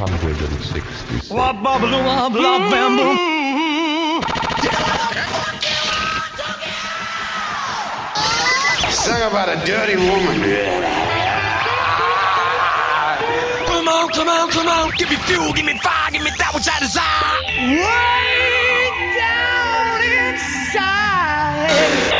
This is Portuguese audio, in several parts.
166. Song about a dirty woman. Come on, come on, come on. Give me fuel, give me fire, give me that which I desire. Way down inside.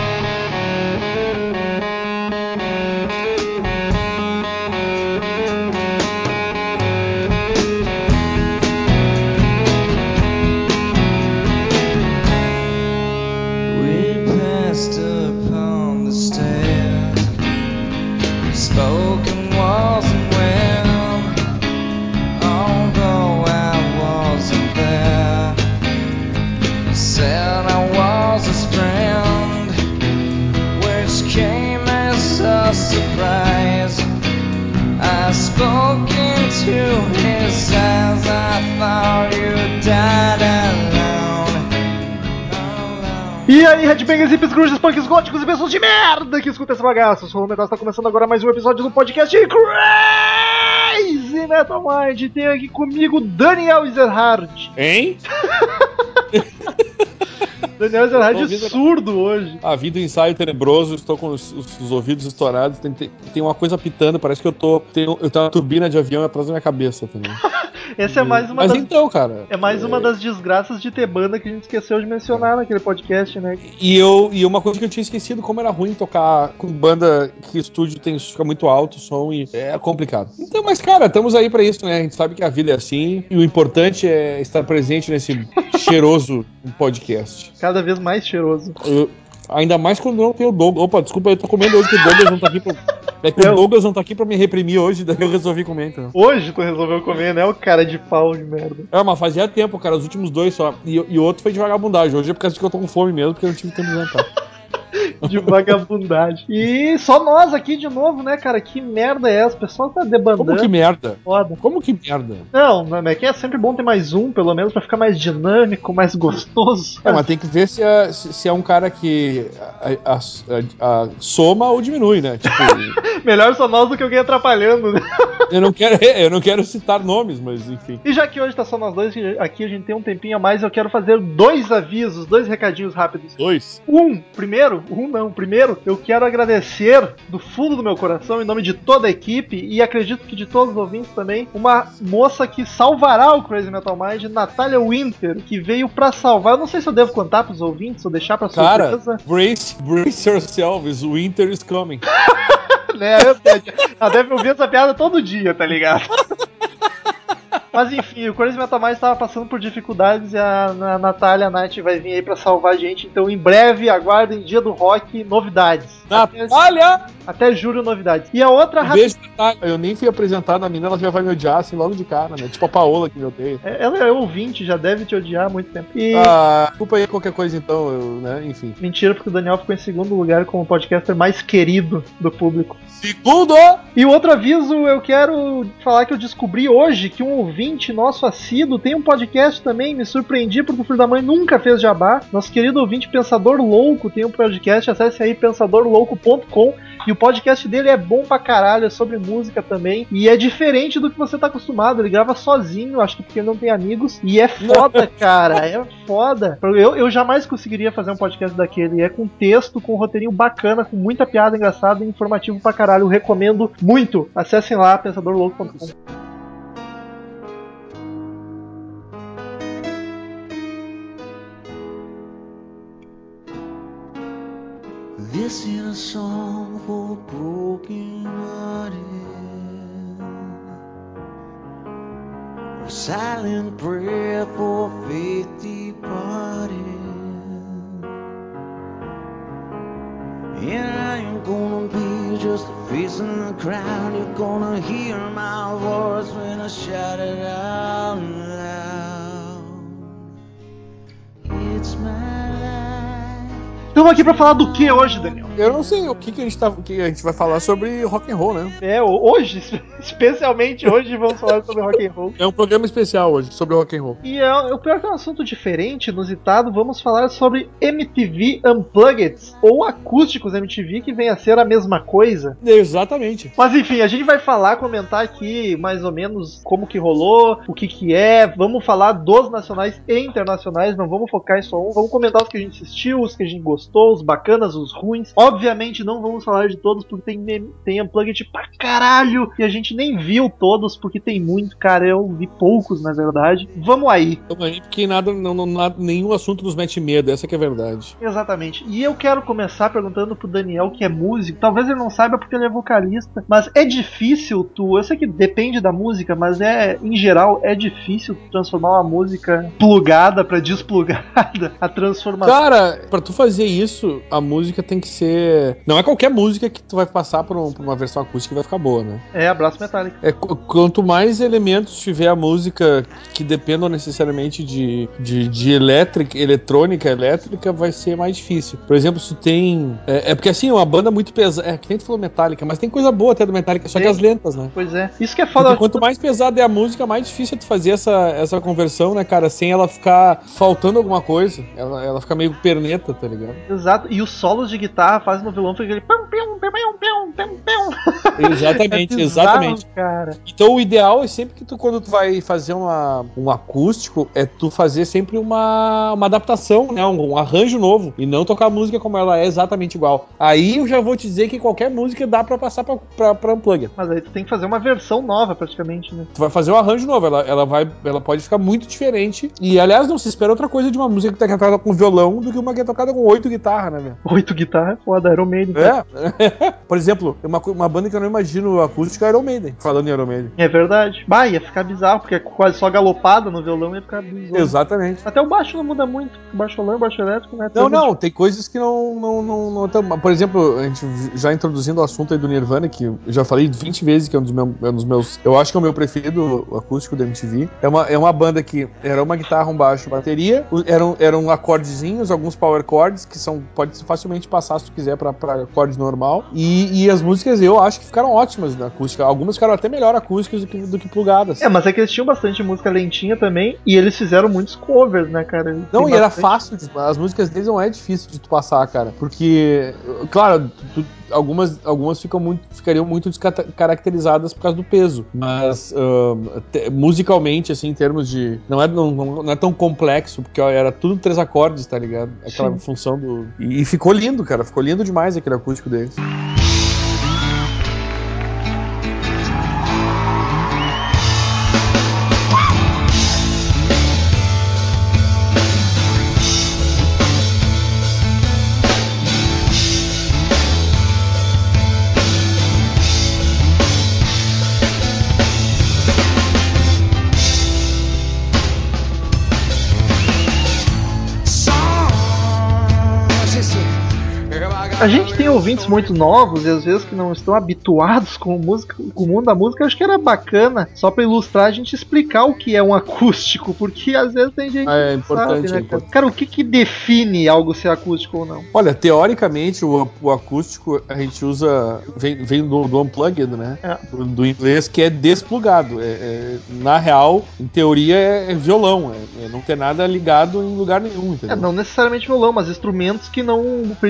Headbangers, hips, grunges, punks, góticos e pessoas de merda que escutam esse bagaço. Eu sou o Metal, está começando agora mais um episódio do podcast Crazy Metal Mind. Tem aqui comigo Daniel Ezerhard. Hein? Daniel ouvindo- surdo hoje. A vida ensaio tenebroso, estou com os, os- os ouvidos estourados, tem, tem, tem uma coisa pitando, parece que eu tô. Eu tenho uma turbina de avião atrás da minha cabeça também. Essa é mais uma Mas das... então, cara. É mais uma das desgraças de ter banda que a gente esqueceu de mencionar naquele podcast, né? E, eu, e uma coisa que eu tinha esquecido, como era ruim tocar com banda que estúdio tem, fica muito alto o som e é complicado. Então, mas cara, estamos aí pra isso, né? A gente sabe que a vida é assim e o importante é estar presente nesse cheiroso podcast. Cada vez mais cheiroso. Eu- ainda mais quando não tem o Douglas. Opa, desculpa, eu tô comendo hoje que o Douglas não tá aqui pra. É que Eu- o Douglas não tá aqui pra me reprimir hoje, daí eu resolvi comer, então. Hoje tu resolveu comer, né? O cara de pau de merda. É, mas fazia tempo, cara, os últimos dois só. E, o outro foi de vagabundagem. Hoje é por causa de que eu tô com fome mesmo, porque eu não tive tempo de jantar. De vagabundagem. E só nós aqui de novo, né, cara? Que merda é essa? O pessoal tá debandando. Como que merda? Foda. Como que merda? Não, é que é sempre bom ter mais um, pelo menos, pra ficar mais dinâmico, mais gostoso. É, mas tem que ver se é, se é um cara que a- a- a soma ou diminui, né? Tipo, Melhor só nós do que alguém atrapalhando, né? eu não quero, eu não quero citar nomes, mas enfim. E já que hoje tá só nós dois aqui, a gente tem um tempinho a mais, eu quero fazer dois avisos, dois recadinhos rápidos. Dois. Um, primeiro, um não, primeiro, eu quero agradecer do fundo do meu coração, em nome de toda a equipe e acredito que de todos os ouvintes também, uma moça que salvará o Crazy Metal Mind, Natália Winter, que veio pra salvar. Eu não sei se eu devo contar pros ouvintes ou deixar pra Cara, surpresa. brace, brace yourselves, winter is coming. né? Ela deve ouvir essa piada todo dia, tá ligado? Mas enfim, o Crazy Metal Mais estava passando por dificuldades e a, a Natália a Nath vai vir aí pra salvar a gente. Então, em breve, aguardem Dia do Rock, novidades. Até, Natália! até julho, novidades. E a outra Um rapidinho. beijo, Natália. Eu nem fui apresentado a menina, ela já vai me odiar assim logo de cara, né? Tipo a Paola que me odeia. Ela é ouvinte, já deve te odiar há muito tempo. E. Ah, desculpa aí qualquer coisa então, eu, né? Enfim. Mentira, porque o Daniel ficou em segundo lugar como o podcaster mais querido do público. Segundo! E o outro aviso, eu quero falar que eu descobri hoje que um ouvinte nosso assíduo tem um podcast também. Me surpreendi porque o filho da mãe nunca fez jabá. Nosso querido ouvinte Pensador Louco tem um podcast. Acesse aí pensadorlouco.com. E o podcast dele é bom pra caralho, é sobre música também. E é diferente do que você tá acostumado. Ele grava sozinho, acho que porque ele não tem amigos. E é foda, cara. É foda. Eu, eu jamais conseguiria fazer um podcast daquele. É com texto, com um roteirinho bacana, com muita piada engraçada e informativo pra caralho. Eu recomendo muito. Acessem lá, pensadorlouco.com. This is a song for a broken hearted. A silent prayer for faith departed. And I am gonna be just a face in the crowd. You're gonna hear my voice when I shout it out loud. It's my. Estamos aqui pra falar do que hoje, Daniel? Eu não sei o que, que a gente tá. que a gente vai falar sobre rock and roll, né? É, ho- hoje, espe- especialmente hoje, vamos falar sobre rock and roll. É um programa especial hoje sobre rock and roll. E é, o pior que é um assunto diferente, inusitado, vamos falar sobre MTV Unplugged, ou acústicos MTV, que vem a ser a mesma coisa. Exatamente. Mas enfim, a gente vai falar, comentar aqui mais ou menos como que rolou, o que que é, vamos falar dos nacionais e internacionais, não vamos focar em só um, vamos comentar os que a gente assistiu, os que a gente gostou, os bacanas, os ruins. Obviamente não vamos falar de todos porque tem, tem Unplugged pra caralho e a gente nem viu todos porque tem muito, cara, eu vi poucos na verdade. Vamos aí. Tamo aí porque nada, não, não, nada, nenhum assunto nos mete medo, essa que é a verdade. Exatamente. E eu quero começar perguntando pro Daniel, que é músico. Talvez ele não saiba porque ele é vocalista. Mas é difícil tu. Eu sei que depende da música, mas é, em geral, é difícil transformar uma música plugada pra desplugada. A transformação. Cara, pra tu fazer isso, a música tem que ser. Não é qualquer música que tu vai passar por, um- por uma versão acústica e vai ficar boa, né? É, abraço metálico. É, qu- quanto mais elementos tiver a música que dependam necessariamente de, de, de elétrica, eletrônica, elétrica, vai ser mais difícil. Por exemplo, se tem. É, é porque assim, uma banda muito pesada. É que nem tu falou Metallica, mas tem coisa boa até do Metallica, só que Tem. as lentas, né? Pois é. Isso que é Porque foda. quanto mais pesada é a música, mais difícil é tu fazer essa, essa conversão, né, cara? Sem ela ficar faltando alguma coisa. Ela, ela fica meio perneta, tá ligado? Exato. E os solos de guitarra fazem no violão fica aquele. Exatamente, É exatamente. Cara. Então o ideal é sempre que tu, quando tu vai fazer uma, um acústico, é tu fazer sempre uma, uma adaptação, né? Um, um arranjo novo. E não tocar a música como ela é exatamente igual. Aí eu já vou te dizer que qualquer música dá pra passar pra, pra, pra Unplugged. Mas aí tu tem que fazer uma versão nova, praticamente, né? Tu vai fazer um arranjo novo, ela, ela, vai, ela pode ficar muito diferente. E aliás, não se espera outra coisa de uma música que tá tocada com violão do que uma que é tocada com oito guitarras, né, velho? Oito guitarras, foda, Iron Maiden. É. Por exemplo, uma, uma banda que eu não imagino acústica é Iron Maiden. Falando em Iron Maiden. É verdade. Bah, ia ficar bizarro, porque é quase só galopada no violão ia ficar bizarro. Exatamente. Até o baixo não muda muito. O baixo violão e o baixo elétrico, né? Não, não, tem coisas que não. não, não, não tão- Por exemplo, a gente já introduzindo o assunto aí do Nirvana, que eu já falei 20 vezes que é um dos, meu- é um dos meus. Eu acho que é o meu preferido o acústico da MTV. É uma, é uma banda que era uma guitarra, um baixo, bateria, eram, eram acordezinhos, alguns power chords, que são. Pode facilmente passar se tu quiser pra, pra acorde normal. E, e as músicas eu acho que ficaram ótimas na acústica. Algumas ficaram até melhor acústicas do que, do que plugadas. É, mas é que eles tinham bastante música lentinha também, e eles fizeram muitos covers, né, cara? Não, Tem e era bastante- fácil, de- as músicas deles não é difícil de tu passar, cara. Porque, claro, tu- algumas, algumas ficam muito, ficariam muito descaracterizadas por causa do peso. Mas te- musicalmente, assim, em termos de. Não é, não, não- não é tão complexo, porque ó, era tudo três acordes, tá ligado? Aquela Sim. função do. E, e ficou lindo, cara. Ficou lindo demais aquele acústico deles. A gente tem ouvintes muito novos e às vezes que não estão habituados com, música, com o mundo da música. Acho que era bacana, só pra ilustrar, a gente explicar o que é um acústico, porque às vezes tem gente Ah, é que não importante, sabe, é né, cara? importante. Cara, o que, que define algo ser acústico ou não? Olha, teoricamente, o, o acústico a gente usa. Vem, vem do, do unplugged, né? É. Do, do inglês, que é desplugado. É- é- na real, em teoria, é, é violão. É, é não ter nada ligado em lugar nenhum, É, entendeu? não necessariamente violão, mas instrumentos que não,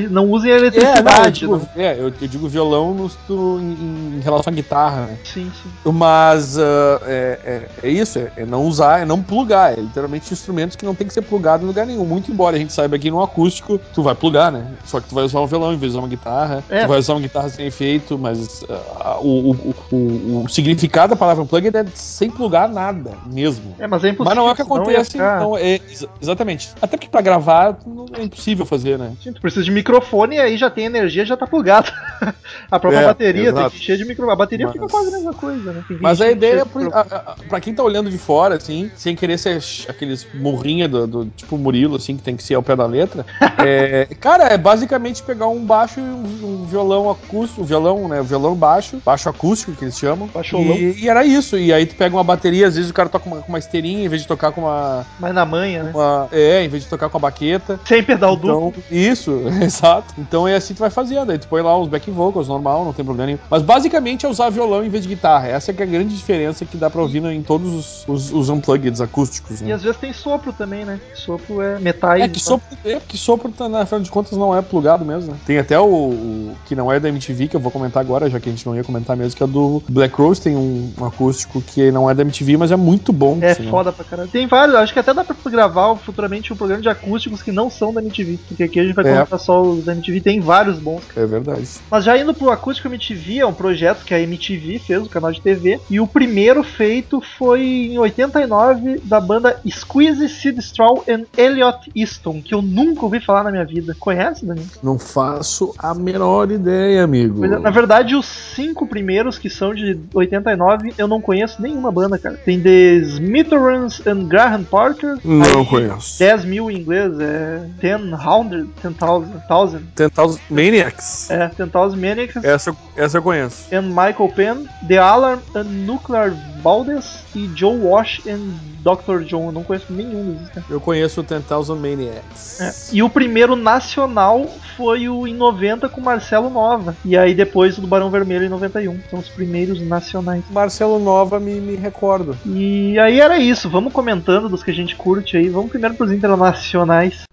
não usem a É, não, eu, digo, né? é, eu, eu digo violão no, no- em, em relação à guitarra, né? Sim, sim. Mas ah, é, é- é isso, é, é não usar, é não plugar. É literalmente instrumentos que não tem que ser plugado em lugar nenhum. Muito embora a gente saiba que no acústico tu vai plugar, né? Só que tu vai usar um violão em vez de usar uma guitarra. É. Tu vai usar uma guitarra sem efeito, mas ah, o, o, o, o significado da palavra unplugged é sem plugar nada mesmo. É, mas é impossível. Mas não é o que acontece, então, é, ex- exatamente. Até porque pra gravar não é impossível fazer, né? Sim, tu precisa de microfone e aí já tem energia, já tá plugado. A própria É, bateria tem exato. que encher de micro. A bateria Mas- fica quase a mesma coisa, né? Tem que Mas a ideia, é pro- micro- pra quem tá olhando de fora, assim, sem querer ser aqueles murrinha do, do tipo Murilo, assim, que tem que ser ao pé da letra, é, cara, é basicamente pegar um baixo e um, um violão acústico, um violão, né, violão baixo, baixo acústico, que eles chamam. Baixolão. E, e era isso, e aí tu pega uma bateria, às vezes o cara toca com uma, uma esteirinha, em vez de tocar com uma, Mas na manha, né? uma- É, em vez de tocar com a baqueta. Sem pedal duplo. Então, isso, exato. Então é assim tu vai fazendo. Aí tu põe lá os back vocals, normal, não tem problema nenhum. Mas basicamente é usar violão em vez de guitarra. Essa que é a grande diferença que dá pra ouvir em todos os, os, os unplugged acústicos, E né? às vezes tem sopro também, né? Sopro é metais. É que sopro, é que sopro tá, na afinal de contas, não é plugado mesmo. né? Tem até o, o que não é da MTV, que eu vou comentar agora, já que a gente não ia comentar mesmo, que é do Black Rose. Tem um, um acústico que não é da MTV, mas é muito bom. É assim, né? foda pra caralho. Tem vários, acho que até dá pra gravar futuramente um programa de acústicos que não são da MTV. Porque aqui a gente vai É. comentar só os da MTV, tem vários bons. É verdade. Mas já indo pro Acústico MTV, é um projeto que a MTV fez, o canal de TV. E o primeiro feito foi em 89 da banda Squeeze, Sid Straw and Elliot Easton, que eu nunca ouvi falar na minha vida. Conhece, Danilo? Não faço a menor ideia, amigo. É, Na verdade, os cinco primeiros, que são de 89, eu não conheço nenhuma banda, cara. Tem The Smitherans and Graham Parker. Não conheço. 10 mil em inglês, é 10,000, 10,000, Tentar Maniacs. é 10,000 Maniacs. Essa, essa eu conheço. and Michael Penn, The Alarm and Nuclear Baldes e Joe Wash and Dr. John. Eu não conheço nenhum desses caras. Eu conheço o 10,000 Maniacs. É. E o primeiro nacional foi o em 90 com Marcelo Nova. E aí depois o do Barão Vermelho em 91. São os primeiros nacionais. Marcelo Nova me, me recordo. E aí era isso. Vamos comentando dos que a gente curte aí. Vamos primeiro pros internacionais.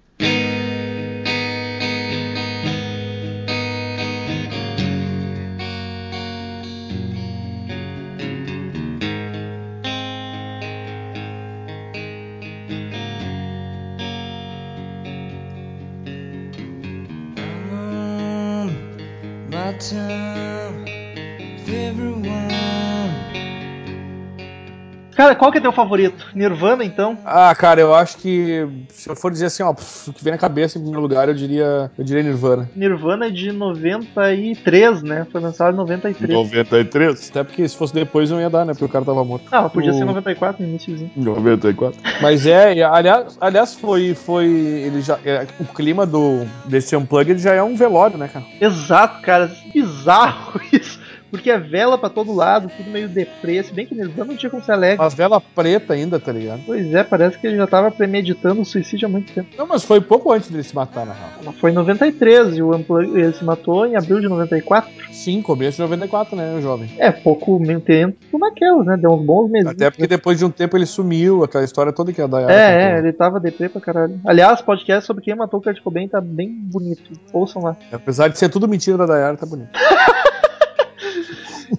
Cara, qual que é teu favorito? Nirvana, então? Ah, cara, eu acho que se eu for dizer assim, ó, o que vem na cabeça em primeiro lugar, eu diria, eu diria Nirvana. Nirvana é de 93, né? Foi lançado em 93. 93? Até porque se fosse depois não ia dar, né? Porque o cara tava morto. Ah, podia ser O- 94 no iníciozinho. 94. Mas é, aliás, aliás foi, foi, ele já, é, o clima do, desse Unplugged já é um velório, né, cara? Exato, cara. Bizarro isso. Porque é vela pra todo lado, tudo meio deprê. Se bem que Nirvana não tinha como ser alegre. As velas preta ainda, tá ligado? Pois é, parece que ele já tava premeditando o suicídio há muito tempo. Não, mas foi pouco antes dele se matar, na real. Mas Foi em 93 e o Unplug- ele se matou em abril de 94. Sim, começo de 94, né, o jovem? É, pouco meio tempo naquelas, né? Deu uns bons meses. Até porque depois de um tempo ele sumiu, aquela história toda que a Dayara É, é, ele tava deprê pra caralho. Aliás, podcast sobre quem matou o Kurt Cobain tá bem bonito. Ouçam lá. Apesar de ser tudo mentira da Dayara, tá bonito.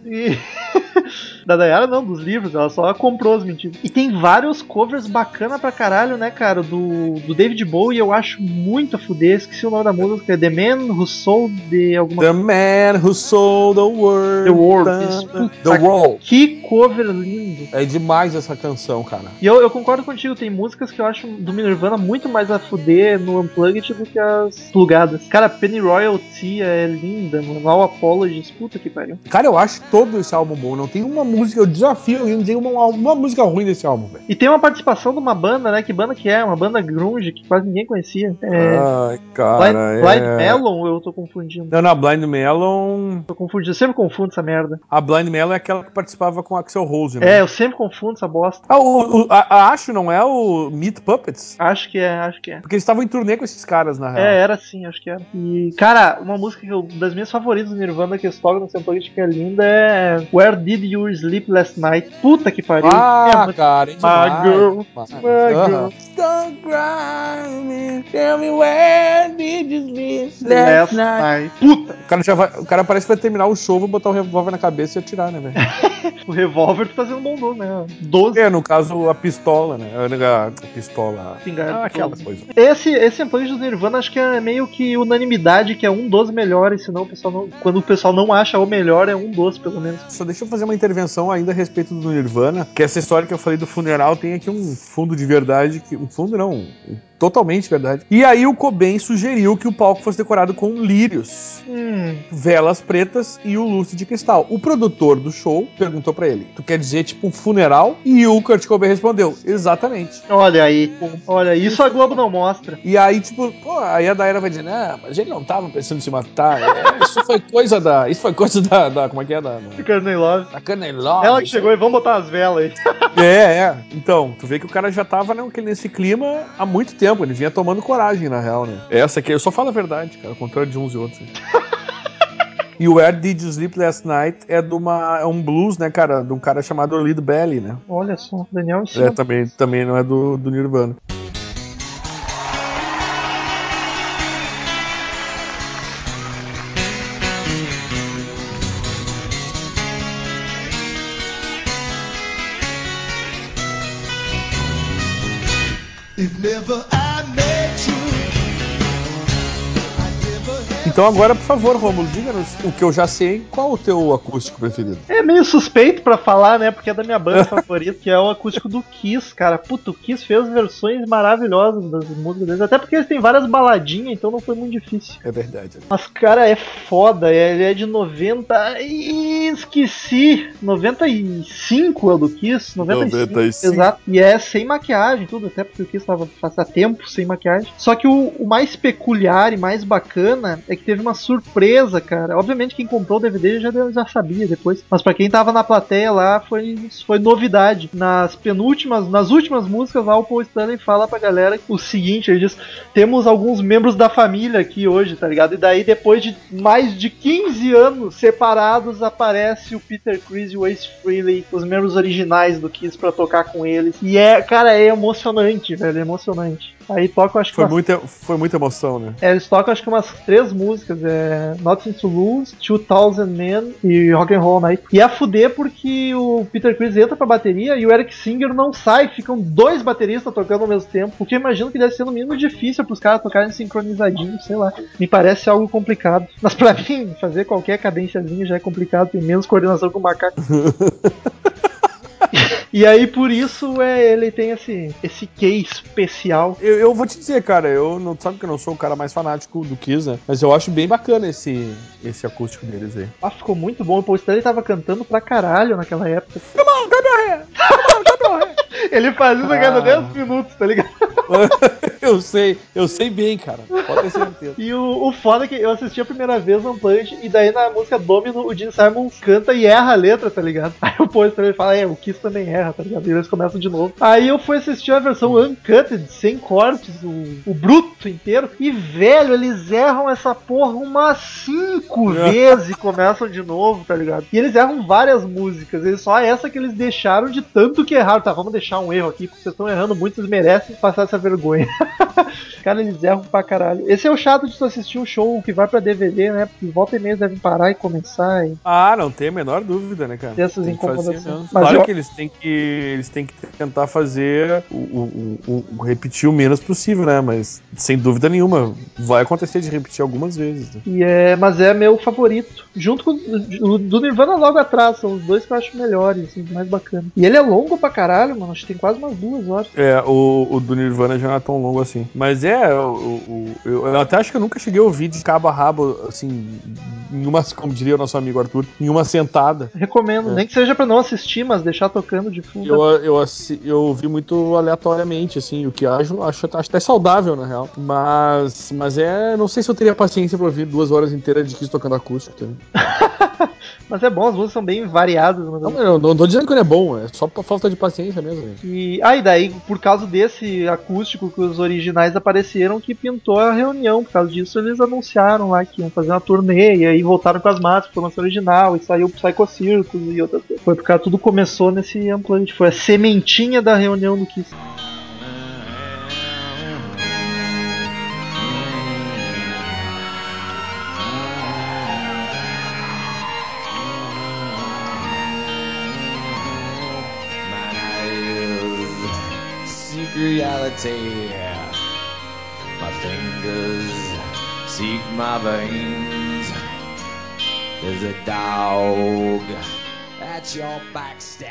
E... da Dayara não, dos livros, ela só comprou as mentiras. E tem vários covers bacana pra caralho, né, cara? Do, do David Bowie, eu acho muito a fuder. Esqueci o nome da música, é The Man Who Sold the alguma The man who sold the world. The World, Tá, tá. The World. Que cover lindo. É demais essa canção, cara. E eu, eu concordo contigo, tem músicas que eu acho do Nirvana muito mais a fuder no Unplugged do que as plugadas. Cara, Penny Royalty é linda, mano. All Apologies, puta que pariu. Cara, eu acho todo esse álbum bom. Não tem uma música, eu desafio alguém dizer uma, uma música ruim desse álbum, velho. E tem uma participação de uma banda, né? Que banda que é? Uma banda grunge que quase ninguém conhecia. É. Ai, Blind, cara. Blind é... Melon, eu tô confundindo. Não, não, a Blind Melon. Tô confundindo, eu sempre confundo essa merda. A Blind Melon é aquela que participava com a Axel Rose, né? É, eu sempre confundo essa bosta. Ah, o, o- a, a Acho não é o Meat Puppets? Acho que é, acho que é. Porque eles estavam em turnê com esses caras, na real. É, era sim, acho que era. E, cara, uma música que eu, das minhas favoritas do Nirvana que eles tocam no Unplugged que é linda é Where Did You Sleep Last Night? Puta que pariu. Ah, é cara, My girl, my girl. Don't cry me, tell me where did you sleep Last Night. Puta! O cara, já vai, o cara parece que vai terminar o show, vou botar o revólver na cabeça e atirar, né, velho? O revólver tá fazendo bom dom, né? 12 é, no caso, a pistola, né? A, a pistola. Ah, aquela 12. coisa. Esse, esse Unplugged do Nirvana acho que é meio que unanimidade, que é um dos melhores, senão o pessoal não, quando o pessoal não acha o melhor, é um dos, pelo menos. Só deixa eu fazer uma intervenção ainda a respeito do Nirvana, que essa história que eu falei do funeral tem aqui um fundo de verdade, que um fundo não, um totalmente verdade. E aí o Cobain sugeriu que o palco fosse decorado com lírios, Hum, velas pretas e o lustre de cristal. O produtor do show perguntou pra ele: "Tu quer dizer tipo um funeral?" E o Kurt Cobain respondeu: "Exatamente." olha aí. Olha, isso a Globo não mostra. E aí, tipo, pô, aí a Daira vai dizer, não, mas ele não tava pensando em se matar. É, isso foi coisa da. Isso foi coisa da. da- como é que é? Da, da, Courtney Love. da Caneló. Ela que chegou e vamos botar as velas aí. É, é. Então, tu vê que o cara já tava né, nesse clima há muito tempo. Ele vinha tomando coragem, na real, né? Essa aqui, eu só falo a verdade, cara, ao contrário de uns e outros. E o Where Did You Sleep Last Night é de uma, é um blues, né, cara? De um cara chamado Lead Belly, né? Olha só, Daniel é, também, também não é do, do Nirvana. Então agora, por favor, Romulo, diga-nos o que eu já sei. Qual o teu acústico preferido? É meio suspeito pra falar, né? Porque é da minha banda favorita, que é o acústico do Kiss, cara. Puto, o Kiss fez versões maravilhosas das músicas deles. Até porque eles têm várias baladinhas, então não foi muito difícil. É verdade. Mas, cara, é foda. é- Ele é de 90. e Esqueci. 95 é o do Kiss. 95. 95. Exato. E é sem maquiagem, tudo. Até porque o Kiss tava faz tempo sem maquiagem. Só que o, o mais peculiar e mais bacana é que teve uma surpresa, cara. Obviamente quem comprou o DVD já, já sabia depois. Mas pra quem tava na plateia lá, foi, foi novidade. Nas penúltimas, nas últimas músicas lá, o Paul Stanley fala pra galera o seguinte: ele diz: temos alguns membros da família aqui hoje, tá ligado? E daí, depois de mais de 15 anos separados, aparece o Peter Chris e o Ace Frehley, os membros originais do Kiss, pra tocar com eles. E é, cara, é emocionante, velho, é emocionante. Aí toca, acho que Foi umas, muita, foi muita emoção, né? é, eles tocam acho que umas três músicas, é Nothing to Lose, 2000 Men e Rock and Roll Night. E a fuder porque o Peter Chris entra pra bateria e o Eric Singer não sai, ficam dois bateristas tocando ao mesmo tempo, o que eu imagino que deve ser no mínimo difícil pros caras tocarem sincronizadinho, sei lá. Me parece algo complicado. Mas pra mim, fazer qualquer cadênciazinha já é complicado, tem menos coordenação com o macaco. E aí, por isso, é, ele tem esse, esse quê especial. Eu, eu vou te dizer, cara, eu não sabe que eu não sou o cara mais fanático do Kiss, né? Mas eu acho bem bacana esse, esse acústico deles aí. Ah, ficou muito bom. O Paul Stanley tava cantando pra caralho naquela época. Come on, come on. Come on. Ele faz isso a cada Ah. 10 minutos, tá ligado? eu sei, eu sei bem, cara. Pode ter certeza. E o, o foda é que eu assisti a primeira vez no Unplugged e daí na música Domino o Gene Simons canta e erra a letra, tá ligado? Aí o Paul Stanley fala, é, o Kiss também erra, tá ligado? E eles começam de novo. Aí eu fui assistir a versão Uncut, sem cortes, o, o bruto inteiro. E, velho, eles erram essa porra umas cinco vezes e começam de novo, tá ligado? E eles erram várias músicas. Eles só essa que eles deixaram de tanto que erraram. Tá, vamos deixar um erro aqui, porque vocês estão errando muito, vocês merecem passar essa vergonha. Cara, eles erram pra caralho. Esse é o chato de tu assistir um show que vai pra DVD, né? Porque volta e meia devem parar e começar. E... Ah, não tem a menor dúvida, né, cara? Tem essas Tem incomodações. Mas Claro eu- que eles têm que eles têm que tentar fazer o, o- o- repetir o menos possível, né? Mas sem dúvida nenhuma vai acontecer de repetir algumas vezes. Né? E é, mas é meu favorito. Junto com o do Nirvana logo atrás, são os dois que eu acho melhores, assim, mais bacana. E ele é longo pra caralho, mano. Acho que tem quase umas duas horas. É, o, o do Nirvana já não é tão longo assim. Mas é, o, o- eu, eu até acho que eu nunca cheguei a ouvir de cabo a rabo, assim, em uma, como diria o nosso amigo Arthur, em uma sentada. Recomendo, É. nem que seja pra não assistir, mas deixar tocando de fundo. Eu, eu, eu ouvi muito aleatoriamente, assim, o que acho, acho, acho até saudável, na real. Mas, mas é, não sei se eu teria paciência pra ouvir duas horas inteiras de Kiss tocando acústico. Tá? Mas é bom, as músicas são bem variadas. Mas Não, eu não tô dizendo que não é bom, é só por falta de paciência mesmo. gente. E, ah, e daí, por causa desse acústico que os originais apareceram, que pintou a reunião. Por causa disso, eles anunciaram lá que iam fazer uma turnê, e aí voltaram com as máscaras, foi lançar original, e saiu o Psycho Circus e outras coisas. Foi porque tudo começou nesse Unplugged. Foi a sementinha da reunião do Kiss. Reality. My fingers seek my veins. There's a dog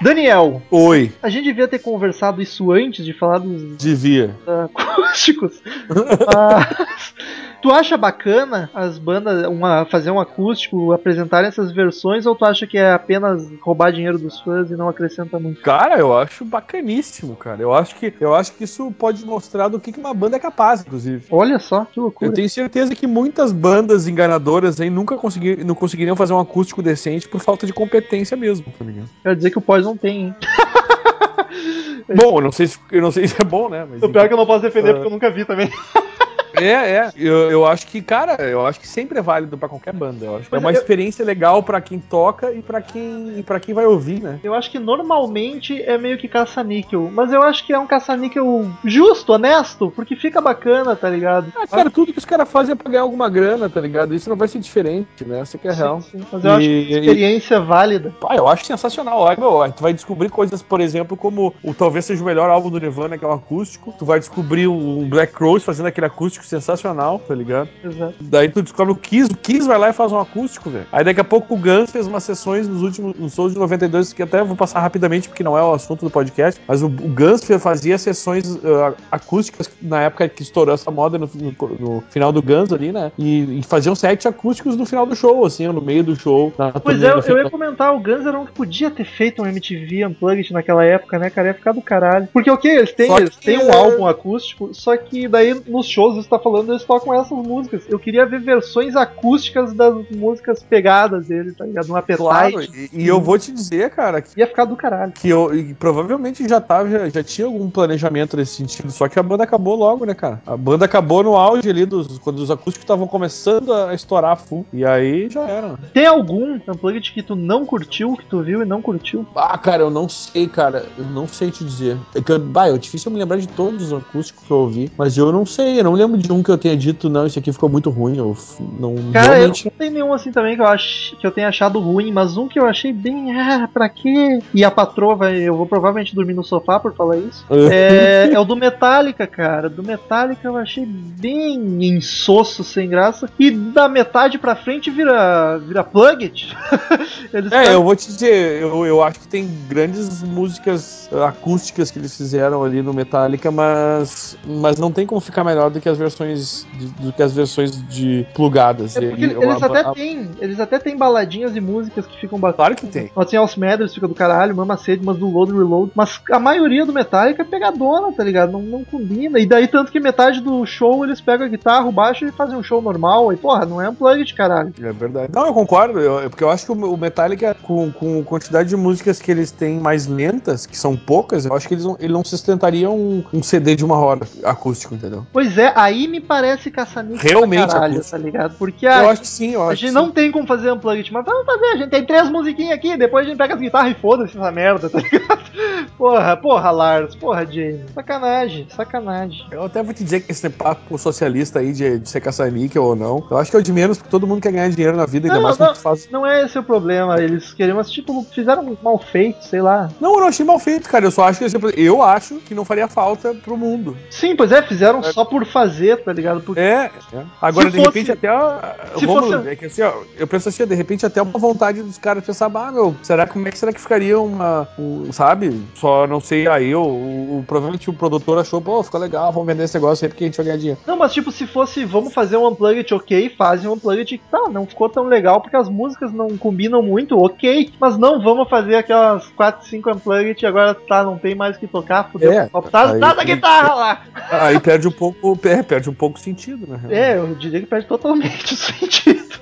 Daniel, Oi, a gente devia ter conversado isso antes de falar dos devia. acústicos. Mas, tu acha bacana as bandas uma, fazer um acústico, apresentarem essas versões, ou tu acha que é apenas roubar dinheiro dos fãs e não acrescenta muito? Cara, eu acho bacaníssimo, cara. Eu acho que, eu acho que isso pode mostrar do que que uma banda é capaz, inclusive. Olha só, que loucura. Eu tenho certeza que muitas bandas enganadoras aí nunca consegui, não conseguiriam fazer um acústico decente por falta de competência mesmo, tá ligado? Quero dizer que o pós não tem, hein? Bom, eu não sei se, eu não sei se é bom, né? Mas O pior é que eu não posso defender Ah. porque eu nunca vi também. É, é. Eu, eu acho que, cara, eu acho que sempre é válido pra qualquer banda. Eu acho é uma eu- experiência legal pra quem toca e pra quem, e pra quem vai ouvir, né? Eu acho que normalmente é meio que caça-níquel, mas eu acho que é um caça-níquel justo, honesto, porque fica bacana, tá ligado? Ah, cara, tudo que os caras fazem é pra ganhar alguma grana, tá ligado? Isso não vai ser diferente, né? Essa que é real. Sim, sim. Mas eu acho que E- é uma experiência válida. Ah, eu acho sensacional. Olha, meu, tu vai descobrir coisas, por exemplo, como o talvez seja o melhor álbum do Nirvana, que é o acústico. Tu vai descobrir o Black Rose fazendo aquele acústico sensacional, tá ligado? Exato. Daí tu descobre o Kiss, o Kiss vai lá e faz um acústico, velho. Aí daqui a pouco o Guns fez umas sessões nos últimos, nos shows de 92, que até vou passar rapidamente porque não é o assunto do podcast, mas o, o Guns fazia sessões ah, acústicas na época que estourou essa moda no, no- no final do Guns ali, né? E, e faziam sets acústicos no final do show, assim, no meio do show. Pois é, eu final. ia comentar, o Guns era um que podia ter feito um MTV Unplugged naquela época, né, cara? Ia ficar do caralho. Porque, ok, eles têm, eles que- têm um álbum acústico, só que daí nos shows tá falando, eles tocam essas músicas. Eu queria ver versões acústicas das músicas pegadas dele, tá ligado? Um appetite. Claro, e, e eu vou te dizer, cara, que, Ia ficar do caralho. que eu e provavelmente já tava, já, já tinha algum planejamento nesse sentido, só que a banda acabou logo, né, cara? A banda acabou no auge ali, dos, quando os acústicos estavam começando a estourar full, e aí já era. né? Tem algum Unplugged que tu não curtiu, que tu viu e não curtiu? Ah, cara, eu não sei, cara, eu não sei te dizer. É que, eu, bah, é difícil eu me lembrar de todos os acústicos que eu ouvi, mas eu não sei, eu não lembro de um que eu tenha dito, não, esse aqui ficou muito ruim, eu não, Cara, eu realmente... não tem nenhum assim também que eu, ach, que eu tenha achado ruim, mas um que eu achei bem, ah, pra quê? E a patroa vai, eu vou provavelmente dormir no sofá por falar isso. É, é o do Metallica, cara. Do Metallica eu achei bem insosso, sem graça. E da metade pra frente vira, vira Plugged. Eles É, fazem- eu vou te dizer, eu, eu acho que tem grandes músicas acústicas que eles fizeram ali no Metallica, mas, mas não tem como ficar melhor do que as versões de, do que as versões de plugadas. É porque E- eles a- até a- têm, eles até têm baladinhas e músicas que ficam bacanas. Claro que tem. Assim, Aos Matters fica do caralho, Mama Sede, mas do Load Reload. Mas a maioria do Metallica é pegadona, tá ligado? Não, não combina. E daí, tanto que metade do show eles pegam a guitarra, o baixo e fazem um show normal. E porra, não é um plug caralho. É verdade. Não, eu concordo, eu- é porque eu acho que o o Metallica, com, com a quantidade de músicas que eles têm mais lentas, que são poucas, eu acho que eles não, ele não sustentariam um, um CD de uma hora acústico, entendeu? Pois é, aí me parece caça-níquel pra Realmente caralho, tá ligado? Porque a, eu acho que sim, eu acho a gente que não sim. tem como fazer unplugged, mas vamos fazer, a gente tem três musiquinhas aqui, depois a gente pega as guitarras e foda-se essa merda, tá ligado? Porra, porra, Lars, porra, Jamie. Sacanagem, sacanagem. Eu até vou te dizer que esse papo socialista aí de, de ser caça-níquel ou não, eu acho que é o de menos, porque todo mundo quer ganhar dinheiro na vida, ainda Não, mais não. quando tu faz. Não é esse o problema, eles queriam, mas tipo, fizeram mal feito, sei lá. Não, eu não achei mal feito, cara. Eu só acho que assim, eu acho que não faria falta pro mundo. Sim, pois é, fizeram só por fazer, tá ligado? Porque É. é. Agora, Se de fosse- repente, até. a- se vamos, fosse- é que assim, ó, eu penso assim, de repente, até uma vontade dos caras pensar, ah, meu, será como é que será que ficaria uma. um, sabe? Só não sei aí, o, o- provavelmente o produtor achou, pô, ficou legal, vamos vender esse negócio aí porque a gente vai ganhar dinheiro. Não, mas tipo, se fosse, vamos fazer um Unplugged, ok, fazem um Unplugged, tá, não ficou tão legal porque as músicas não combinam muito, ok, mas não vamos fazer aquelas 4, 5 Unplugged e agora tá, não tem mais o que tocar, fudeu, É, tá, aí- tá da guitarra lá. Aí perde um pouco, per- perde um pouco o sentido, né? É, eu diria que perde totalmente o sentido.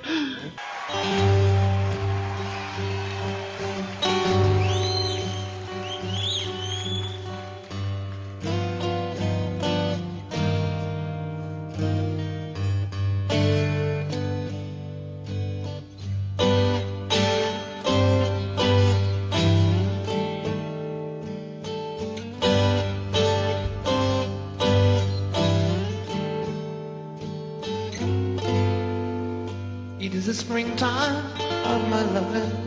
It is the springtime of my loving.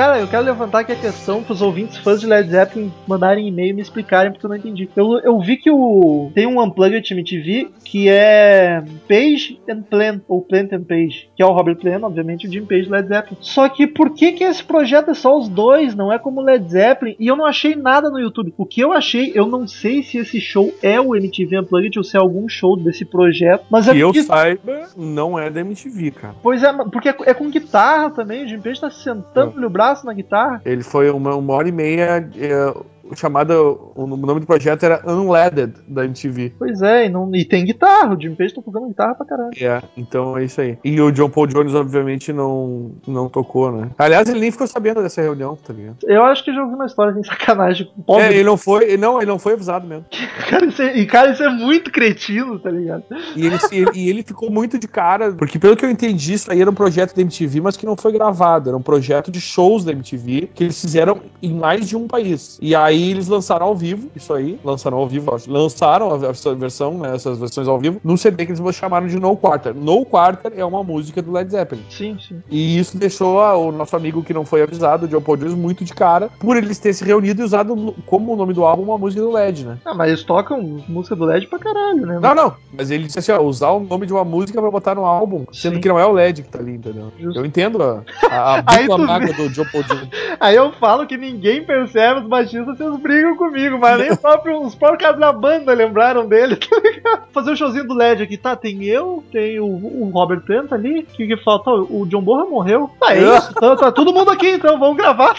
Cara, eu quero levantar aqui a questão pros ouvintes fãs de Led Zeppelin mandarem e-mail e me explicarem porque eu não entendi. Eu, eu vi que o tem um Unplugged MTV que é Page and Plant, ou Plant and Page, que é o Robert Plant, obviamente, o Jim Page Led Zeppelin. Só que por que que esse projeto é só os dois, não é como Led Zeppelin? E eu não achei nada no YouTube. O que eu achei, eu não sei se esse show é o MTV Unplugged ou se é algum show desse projeto, mas é Que eu porque- saiba, não é da MTV, cara. Pois é, porque é, é com guitarra também, o Jim Page tá sentando-lhe o braço na guitarra. Ele foi uma, uma hora e meia. É, chamada. O nome do projeto era Unleaded da MTV. Pois é, e, não, e tem guitarra, o Jim Page tá tocando guitarra pra caralho. É, então é isso aí. E o John Paul Jones, obviamente, não, não tocou, né? Aliás, ele nem ficou sabendo dessa reunião, tá ligado? Eu acho que já ouvi uma história de sacanagem. É, ele não foi. ele Não, ele não foi avisado mesmo. Cara, isso é, e cara, isso é muito cretino, tá ligado? E ele, ele- e ele ficou muito de cara, porque pelo que eu entendi, isso aí era um projeto da MTV, mas que não foi gravado. Era um projeto de shows da MTV que eles fizeram em mais de um país. E aí eles lançaram ao vivo, isso aí, lançaram ao vivo, lançaram a versão, né, essas versões ao vivo, no CD que eles chamaram de No Quarter. No Quarter é uma música do Led Zeppelin. Sim, sim. E isso deixou a- o nosso amigo que não foi avisado, o John Paul Jones, muito de cara, por eles terem se reunido e usado como o nome do álbum uma música do Led, né? Ah, mas eles tocam música do LED pra caralho, né? Não, não. Mas ele disse assim, ó, usar o nome de uma música pra botar no álbum, sendo Sim. que não é o LED que tá ali, entendeu? Justo. Eu entendo a, a, a Aí dupla mágoa do John Paul Jones. Aí eu falo que ninguém percebe os baixistas, vocês brigam comigo, mas nem próprio, os próprios caras da banda lembraram dele, tá ligado? Fazer o showzinho do LED aqui, tá? Tem eu, tem o, o Robert Plant ali, o que, que falta? O John Borra morreu. Tá, é isso, tá, tá todo mundo aqui, então vamos gravar.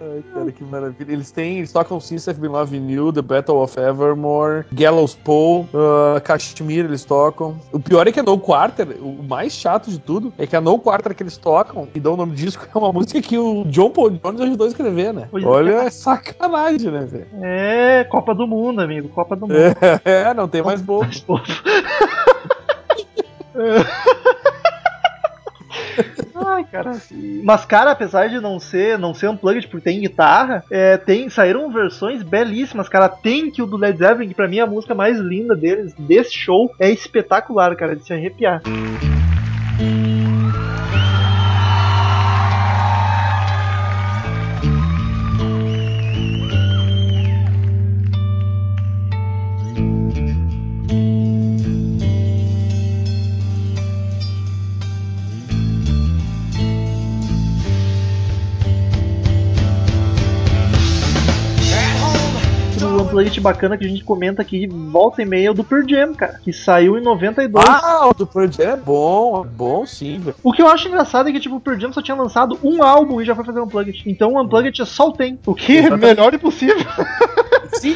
Ai, cara, que maravilha. Eles têm, eles tocam Since I've Been Loving You, The Battle of Evermore, Gallows Pole, uh, Kashmir eles tocam. O pior é que a No Quarter, o mais chato de tudo, é que a No Quarter que eles tocam e dão o nome do disco é uma música que o John Paul Jones ajudou a escrever, né? Pois é. Olha, é sacanagem, né, velho? É, Copa do Mundo, amigo, Copa do Mundo. É, não tem mais bobo. Ai, cara. Mas, cara, apesar de não ser, não ser unplugged porque tem guitarra, é, tem, saíram versões belíssimas, cara. Tem que o do Led Zeppelin, que pra mim é a música mais linda deles, desse show, é espetacular, cara, de se arrepiar. O Unplugged bacana que a gente comenta aqui, volta e meia, é o do Pearl Jam, cara, que saiu em 92. Ah, o do Pearl Jam é bom, é bom sim, velho. O que eu acho engraçado é que, tipo, o Pearl Jam só tinha lançado um álbum e já foi fazer um Unplugged. Então o Unplugged só o tem. O que é melhor impossível. Sim,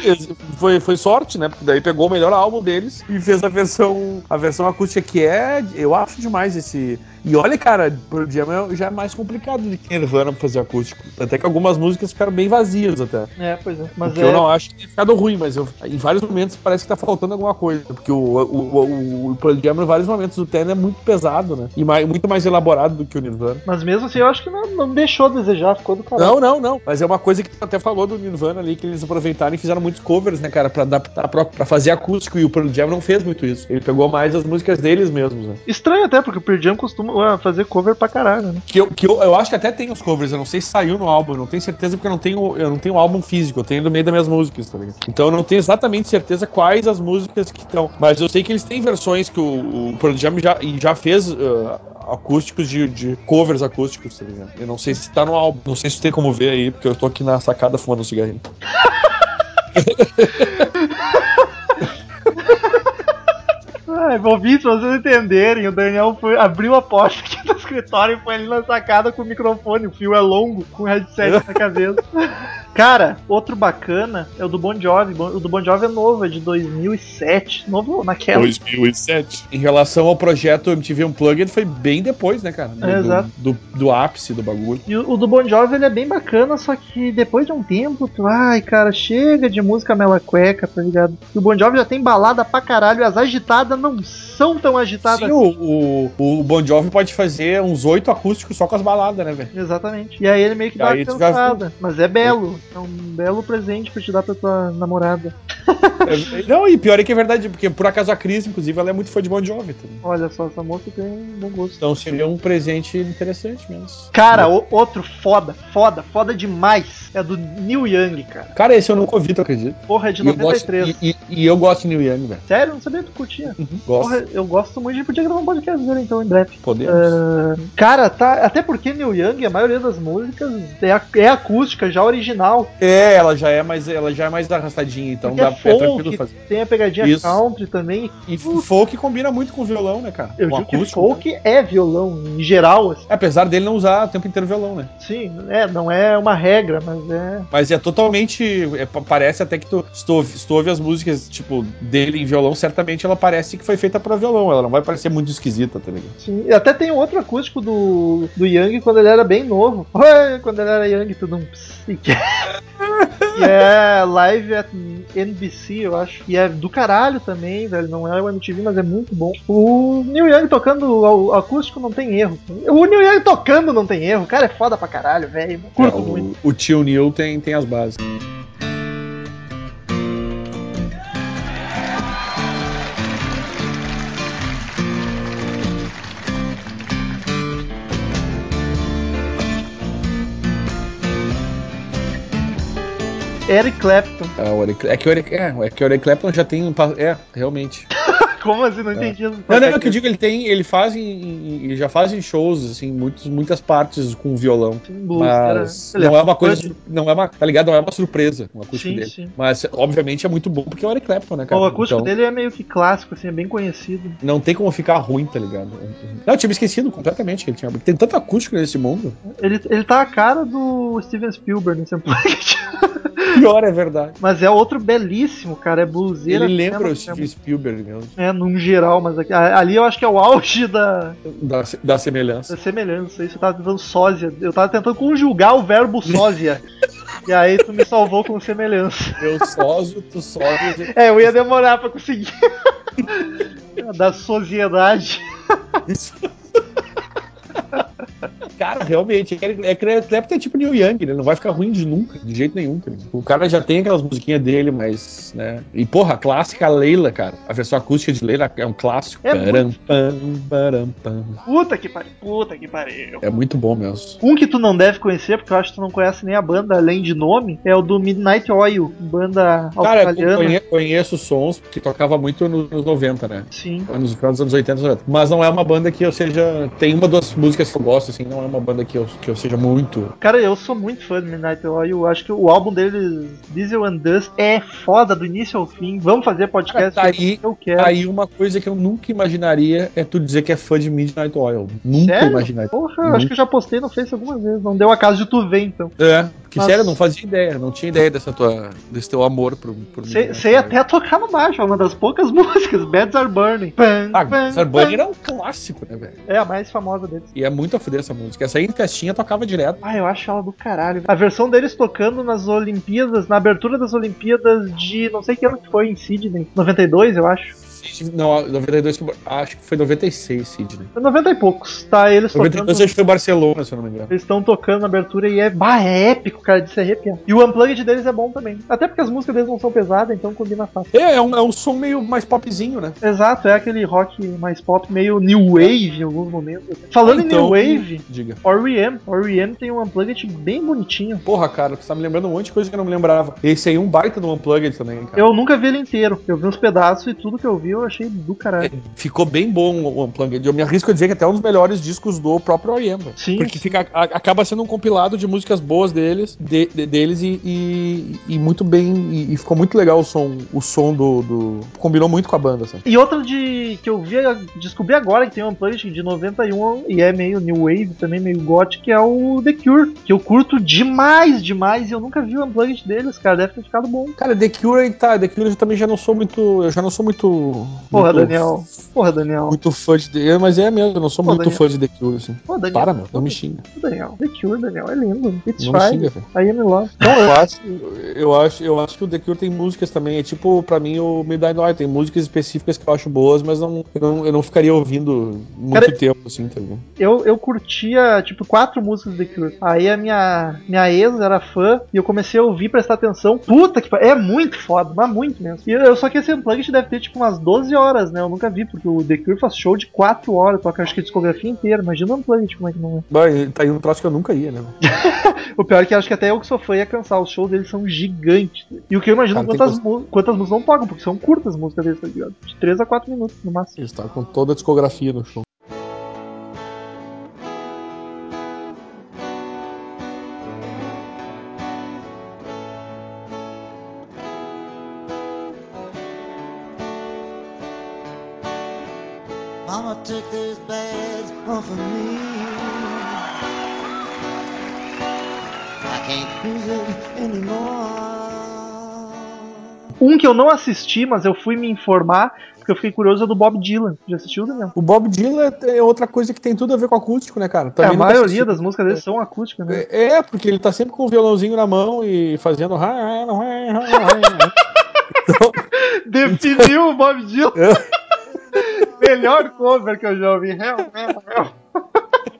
foi, foi sorte, né? Porque daí pegou o melhor álbum deles e fez a versão a versão acústica que é, eu acho demais esse. E olha, cara, Pearl Jam é- já é mais complicado do que Nirvana pra fazer acústico. Até que algumas músicas ficaram bem vazias até. É, pois é. Mas é. eu não acho que tenha ficado ruim, mas eu- em vários momentos parece que tá faltando alguma coisa. Porque o, o, o, o Pearl Jam, em vários momentos, o Ten é muito pesado, né? E mais, muito mais elaborado do que o Nirvana. Mas mesmo assim, eu acho que não, não deixou a desejar, ficou do caralho. Não, não, não. Mas é uma coisa que tu até falou do Nirvana ali, que eles aproveitaram e fizeram muitos covers, né, cara, pra adaptar, pra, pra fazer acústico. E o Pearl Jam não fez muito isso. Ele pegou mais as músicas deles mesmos, né? Estranho até, porque o Pearl Jam costuma ah, fazer cover pra caralho, né? Que, eu, que eu, eu acho que até tem os covers, eu não sei se saiu no álbum, eu não tenho certeza porque eu não tenho, eu não tenho o álbum físico, eu tenho no meio das minhas músicas, tá ligado? Então eu não tenho exatamente certeza quais as músicas que estão. Mas eu sei que eles têm versões que o, o Pearl Jam já, já fez. ah, acústicos de, de covers acústicos, tá ligado? Eu não sei se tá no álbum, não sei se tem como ver aí, porque eu tô aqui na sacada fumando um cigarrinho. Ah, ouvintes, pra vocês entenderem, o Daniel foi, abriu a porta aqui do escritório e foi ali na sacada com o microfone. O fio é longo, com o headset na cabeça. Cara, outro bacana é o do Bon Jovi. O do Bon Jovi é novo, é de 2007. Novo naquela. 2007. Em relação ao projeto MTV Unplugged, foi bem depois, né, cara? Do, É, exato. Do, do, do ápice do bagulho. E o, o do Bon Jovi ele é bem bacana, só que depois de um tempo, tu, ai, cara, chega de música mela cueca, tá ligado? E o Bon Jovi já tem balada pra caralho, as agitadas não são tão agitadas Sim, o, o, o Bon Jovi pode fazer uns oito acústicos só com as baladas, né, velho? Exatamente. E aí ele meio que dá uma tu já cansada. Mas é belo. É um belo presente pra te dar pra tua namorada. É, Não, e pior é que é verdade, porque por acaso a Cris, inclusive, ela é muito fã de Bon Jovi também. Olha só, essa moça tem um bom gosto. Então seria um presente interessante mesmo. Cara, o- outro foda, foda, foda demais. É do Neil Young, cara. Cara, esse eu nunca ouvi, tu acredita? Porra, é de E eu, gosto, 93. e, e- e eu gosto de New Young, velho. Sério? Não sabia que tu curtia. Gosto. Porra, eu gosto muito de podia gravar um podcast dele então em breve. Podemos. Ah, cara, tá. Até porque Neil Young, a maioria das músicas é, a- é acústica, já original. É, ela já é mais, ela já é mais arrastadinha, então Porque dá, é é tranquilo folk, fazer. tem a pegadinha Isso. country também. E folk combina muito com violão, né, cara? Eu com digo que acústico. folk é violão, em geral, assim. Apesar dele não usar o tempo inteiro violão, né? Sim, é, não é uma regra, mas é. Mas é totalmente. é, pa- parece até que tu, se tu, ouve- se tu ouve as músicas, tipo, dele em violão, certamente ela parece que foi feita pra violão. Ela não vai parecer muito esquisita, tá ligado? Sim. E até tem outro acústico do, do Young quando ele era bem novo. Quando ele era Young, tudo um ps, e é live at NBC, eu acho. E é do caralho também, velho. Não é o MTV, mas é muito bom. O Neil Young tocando o acústico não tem erro. O Neil Young tocando não tem erro. O cara é foda pra caralho, velho. Curto É, muito. o, o tio Neil tem, tem as bases. Eric Clapton. É, o Eric, é, que o Eric, é, é que o Eric Clapton já tem um. É, realmente. Como assim? Não entendi. Não, não, é que eu digo, ele tem. Ele faz em, ele já faz em shows, assim, muitos, muitas partes com violão. Blues, Mas era- ele não é uma coisa. Não é uma. Tá ligado? Não é uma surpresa o acústico Sim, dele. sim. Mas, obviamente, é muito bom porque é o Eric Clapton, né, cara? O acústico Então, dele é meio que clássico, assim, é bem conhecido. Não tem como ficar ruim, tá ligado? Não, eu tinha me esquecido completamente que ele tinha. Tem tanto acústico nesse mundo. Ele, ele tá a cara do Steven Spielberg nesse. Pior é verdade. Mas é outro belíssimo, cara. É bluseira. Ele lembra o é, Steven Spielberg mesmo. É, num geral, mas aqui- ali eu acho que é o auge da, Da, da semelhança. da semelhança. Isso eu tava tentando sósia. Eu tava tentando conjugar o verbo sósia. e aí tu me salvou com semelhança. Eu sócio, tu sócio. É, eu ia demorar pra conseguir. da sociedade. Isso. Cara, realmente, é é Clapton é tipo Neil Young, ele não vai ficar ruim de nunca, de jeito nenhum. Cara. O cara já tem aquelas musiquinhas dele, mas, né? E porra, a clássica Leila, cara. A versão acústica de Leila é um clássico. É Param, pam, param, pam. Puta que pariu. Puta que pariu. É muito bom mesmo. Um que tu não deve conhecer, porque eu acho que tu não conhece nem a banda, além de nome, é o do Midnight Oil, banda Cara, eu australiana. conhe- conheço sons que tocava muito nos nos 90, né? Sim. Nos dos anos 80, 90. Mas não é uma banda que eu seja. Tem uma das músicas que eu gosto, assim, não é uma banda que eu, que eu seja muito. Cara, eu sou muito fã do Midnight Oil. Eu acho que o álbum deles, Diesel and Dust, é foda do início ao fim. Vamos fazer podcast Cara, tá aí- eu quero. Aí uma coisa que eu nunca imaginaria é tu dizer que é fã de Midnight Oil. Nunca Sério? imaginaria. Porra, eu acho que eu já postei no Face algumas vezes. Não deu a casa de tu ver, então. É, porque Mas- sério, eu não fazia ideia, não tinha ideia dessa tua, desse teu amor por, por Sei, sei Oil. até tocar no baixo, é uma das poucas músicas. Beds Are Burning. Pam, Ah, pam, Sarbanner pam. é um clássico, né, velho? É a mais famosa deles. E é muito a fuder essa música. Essa aí em festinha tocava direto. Ah, eu acho ela do caralho. A versão deles tocando nas Olimpíadas, na abertura das Olimpíadas de não sei que ano que foi em Sydney. 92, eu acho. Não, 92, foi- acho que foi 96, Sidney. 90 e poucos. Tá, eles tocando. 92 acho que foi Barcelona, se eu não me engano. Eles estão tocando na abertura e é, bah, é épico, cara, de se arrepiar. E o unplugged deles é bom também. Até porque as músicas deles não são pesadas, então combina fácil. É, é um, é um som meio mais popzinho, né? Exato, é aquele rock mais pop, meio new wave em alguns momentos. Falando em Então, new wave, Diga. R.E.M. R.E.M. tem um unplugged bem bonitinho. Porra, cara, você tá me lembrando um monte de coisa que eu não me lembrava. Esse aí é um baita do Unplugged também, cara. Eu nunca vi ele inteiro. Eu vi uns pedaços e tudo que eu vi eu achei do caralho. Ficou bem bom o Unplugged. Eu me arrisco a dizer que até um dos melhores discos do próprio R.E.M. Sim, Porque sim. fica, a- acaba sendo um compilado de músicas boas deles, de- de- deles e, e- e muito bem. E, e ficou muito legal o som, o som do, do- Combinou muito com a banda. E outra de que eu vi, descobri agora que tem um unplugged de 91 e é meio new wave, também meio gothic, é o The Cure, que eu curto demais, demais, e eu nunca vi o unplugged deles, cara, deve ter ficado bom. Cara, The Cure aí tá. The Cure eu também já não sou muito. Eu já não sou muito Porra, muito- Daniel. Porra, Daniel. Muito fã de The mas é mesmo, eu não sou Pô, muito Daniel. fã de The Cure, assim. Pô, Daniel. Para, meu, não me xinga. Daniel. The Cure, Daniel. É lindo. It's Não me Friday. xinga, velho. I am in love. Não, eu acho, eu acho, eu acho que o The Cure tem músicas também. É tipo, pra mim, o Midnight Oil tem músicas específicas que eu acho boas, mas não, eu, não, eu não ficaria ouvindo muito Cara, tempo, assim, tá ligado? Eu, eu curtia, tipo, quatro músicas do The Cure. Aí a minha, minha ex era fã e eu comecei a ouvir, prestar atenção. Puta que pariu. É muito foda, mas muito mesmo. E eu só que esse Unplugged deve ter, tipo, umas 12 horas, né? Eu nunca vi, porque o The Cure faz show de 4 horas. Toca, acho que a discografia inteira. Imagina o Unplugged, como é que não é. Mas tá aí um troço que eu nunca ia, né? O pior é que acho que até eu que sou fã ia cansar. Os shows deles são gigantes. E o que eu imagino Cara, quantas, quantas músicas não tocam, porque são curtas as músicas deles, tá ligado? De 3 a 4 minutos no máximo. Eles com toda a discografia no show. Took bags off of me. I can't cruise it anymore. Um que eu não assisti, mas eu fui me informar, porque eu fiquei curioso, é do Bob Dylan. Já assistiu, Daniel? O Bob Dylan é outra coisa que tem tudo a ver com acústico, né, cara? É, a Também maioria assisti. das músicas dele são acústicas, né? É, é, porque ele tá sempre com o violãozinho na mão e fazendo. Então, Definiu o Bob Dylan. Melhor cover que eu já ouvi. Hell, hell, hell.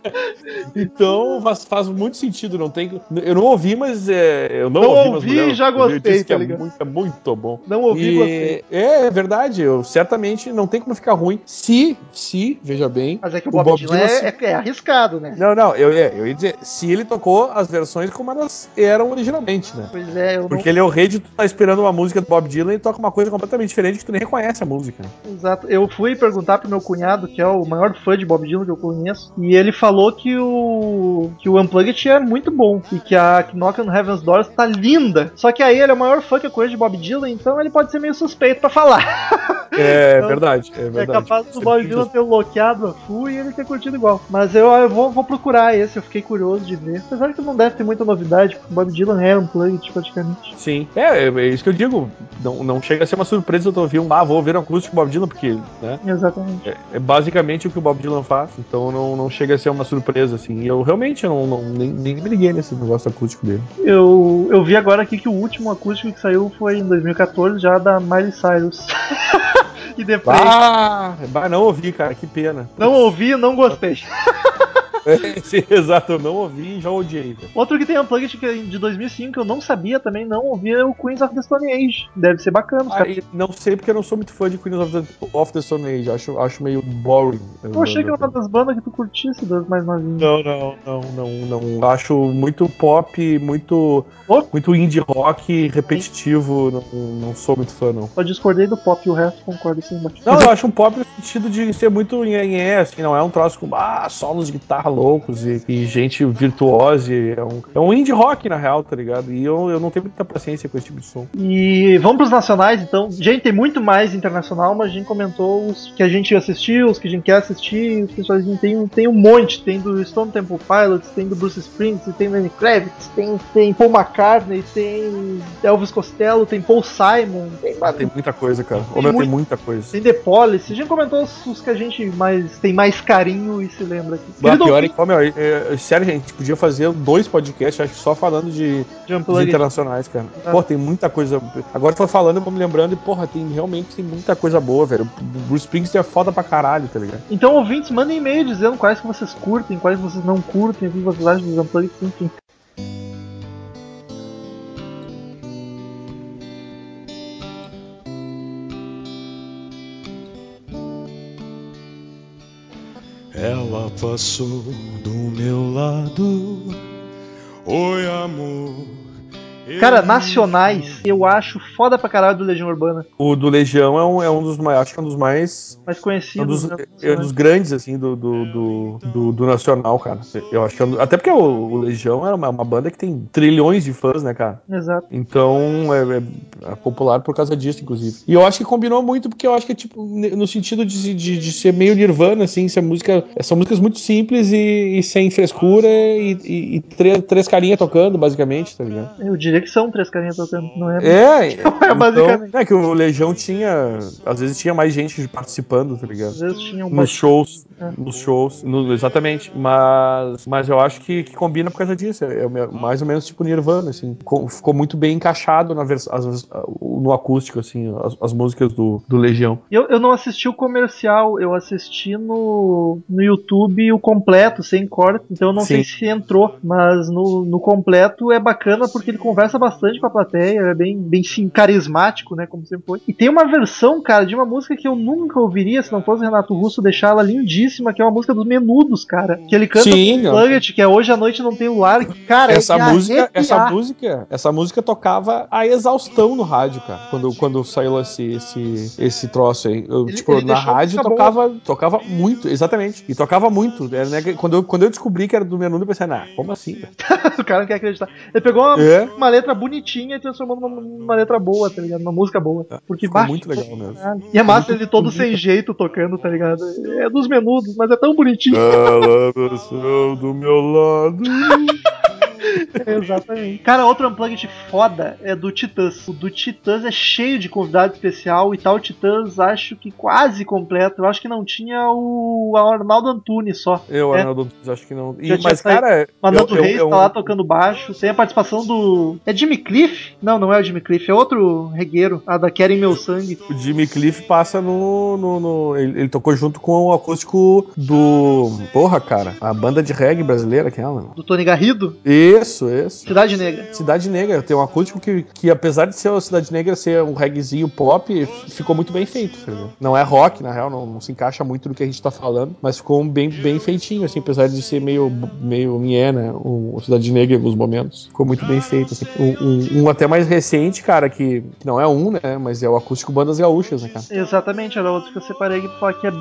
Então faz, faz muito sentido, não tem. Eu não ouvi, mas é, eu não, Não ouvi, ouvi mulher, e já eu gostei, disse que tá é muito, é muito bom. Não ouvi, E- gostei. É, é verdade, eu certamente não tem como ficar ruim. Se, se, veja bem. Mas é que o Bob, Dylan, se- é, é- é arriscado, né? Não, não, eu, ia- eu ia dizer, se ele tocou as versões como elas eram originalmente, né? Pois é, eu não. Porque ele é o rei de tu tá esperando uma música do Bob Dylan e toca uma coisa completamente diferente que tu nem reconhece a música. né? Exato. Eu fui perguntar pro meu cunhado, que é o maior fã de Bob Dylan que eu conheço, e ele falou que o que o Unplugged é muito bom e que a Knock on Heaven's Doors tá linda. Só que aí ele é o maior fã que eu conheço de Bob Dylan, então ele pode ser meio suspeito pra falar. É Então, verdade, é É verdade. capaz do Bob Dylan ter bloqueado a full e ele ter curtido igual. Mas eu, eu vou, vou procurar esse, eu fiquei curioso de ver. Apesar que não deve ter muita novidade, porque o Bob Dylan é Unplugged praticamente. Sim, é, é isso que eu digo. Não, não chega a ser uma surpresa eu tô ouvindo, ah, vou ouvir um acústico Bob Dylan, porque, né? Exatamente. É, é basicamente o que o Bob Dylan faz, então não, não chega a ser uma surpresa, assim. E eu realmente não, não- nem, nem me liguei nesse negócio acústico dele. Eu, eu vi agora aqui que o último acústico que saiu foi em 2014, já da Miley Cyrus. e depois. Ah, não ouvi, cara, que pena. Não ouvi, não gostei. Sim, exato, eu não ouvi e já odiei. velho. Outro que tem Unplugged que é de 2005 que eu não sabia também, não ouvi, é o Queens of the Stone Age. Deve ser bacana. Ah, não sei porque eu não sou muito fã de Queens of the, of the Stone Age, acho, acho meio boring. Eu achei que era uma das bandas que tu curtisse, das mais novinhas. Não, não, não, não, não. Acho muito pop, muito, Pop? muito indie rock, repetitivo. Não, não sou muito fã, não. Só discordei do pop e o resto concordo assim embaixo. Não, eu acho um pop no sentido de ser muito nhenhé, assim, não é um troço com ah, solos de guitarra loucos e, e gente virtuosa. e É um, é um indie rock, na real, tá ligado? E eu, eu não tenho muita paciência com esse tipo de som. E vamos pros nacionais, então. Gente, tem muito mais internacional, mas a gente comentou os que a gente assistiu, os que a gente quer assistir, os que a gente tem, um- tem um monte. Tem do Stone Temple Pilots, tem do Bruce Springsteen, tem Lenny Kravitz, tem, tem Paul McCartney, tem Elvis Costello, tem Paul Simon, tem, Ah, tem muita coisa, cara. Ô, Tem meu, tem muito- muita coisa. tem The Police. A gente comentou os, os que a gente mais tem mais carinho e se lembra aqui. Bah, pior que, ó, meu, é, é, sério, gente, podia fazer dois podcasts, acho que só falando de, de internacionais, cara. Ah. Pô, tem muita coisa. Agora tô falando, eu vou me lembrando, e porra, tem realmente tem muita coisa boa, velho. O Bruce Springsteen é foda pra caralho, tá ligado? Então, ouvintes, mandem e-mail dizendo quais que vocês curtem, quais vocês não curtem, o que vocês acham dos Unplugged, enfim. Ela passou do meu lado. Oi, amor. Cara, nacionais, eu acho foda pra caralho do Legião Urbana. O do Legião é um, é um dos mais. Acho que é um dos mais. Mais É um conhecidos. dos, né? é um dos grandes, assim, do, do, do, do- do Nacional, cara. Eu acho que é um- Até porque o, o Legião é uma, uma banda que tem trilhões de fãs, né, cara? Exato. Então é, é- é popular por causa disso, inclusive. E eu acho que combinou muito, porque eu acho que é tipo, no sentido de, de, de ser meio nirvana, assim, ser música. São músicas muito simples e, e sem frescura e, e- e três, três carinhas tocando, basicamente, tá ligado? Eu diria diria que são três carinhas tocando, não é? É, É, basicamente. Então, é que o Legião tinha. Às vezes tinha mais gente participando, tá ligado? Às vezes tinha um Nos shows. É. Nos shows. no- exatamente. Mas, mas eu acho que, que combina por causa disso. É, é mais ou menos tipo Nirvana, assim. Co- Ficou muito bem encaixado na vers as- no acústico, assim, as, as músicas do, do Legião. Eu, eu não assisti o comercial, eu assisti no, no YouTube o completo, sem corte, então eu não sei Sim. se entrou, mas no, no completo é bacana porque ele conversa bastante com a plateia, é bem, bem sim, carismático, né, como sempre foi. E tem uma versão, cara, de uma música que eu nunca ouviria se não fosse Renato Russo deixar ela lindíssima, que é uma música dos Menudos, cara, que ele canta Sim, com o Nugget, que é Hoje à Noite Não Tem Luar, cara, essa é de música, essa música, essa música tocava a exaustão no rádio, cara. Quando, quando saiu esse, esse, esse troço aí. Eu, Ele- tipo, ele na rádio tocava, tocava muito, exatamente. E tocava muito. Era, né, quando, eu, quando eu descobri que era do Menudo, eu pensei, nah, como assim? o cara não quer acreditar. Ele pegou uma, É. uma letra bonitinha e transformou numa, numa letra boa, tá ligado? Uma música boa. Porque Ficou bah, muito legal mesmo. caralho. E é massa ele todo sem jeito tocando, tá ligado? É dos menudos, mas é tão bonitinho. Ela do meu lado. Exatamente. Cara, outro unplugged foda é do Titãs. O do Titãs é cheio de convidado especial e tal. O Titãs acho que quase completo. Eu acho que não tinha o Arnaldo Antunes só. Eu, É. Arnaldo, acho que não. E- mas, cara. O Nando eu- eu- Reis eu- tá lá tocando baixo. Tem a participação do. É Jimmy Cliff? Não, não é o Jimmy Cliff, é outro regueiro. A da Querem Meu Sangue. O Jimmy Cliff passa no. no, no- ele, ele tocou junto com o acústico do. Porra, cara. A banda de reggae brasileira, aquela. Do Tony Garrido. Isso, isso. Cidade Negra. Cidade Negra, tem um acústico que, que apesar de ser a Cidade Negra ser um reggaezinho pop, ficou muito bem feito. tá ligado? Não é rock, na real, não, não se encaixa muito no que a gente tá falando, mas ficou um bem, bem feitinho, assim, apesar de ser meio, meio mié, né? O, Cidade Negra em alguns momentos. Ficou muito bem feito. Assim. Um, um- um até mais recente, cara, que, que não é um, né? Mas é o acústico Bandas Gaúchas, né, cara? Exatamente, era outro que eu separei aqui pra falar que é.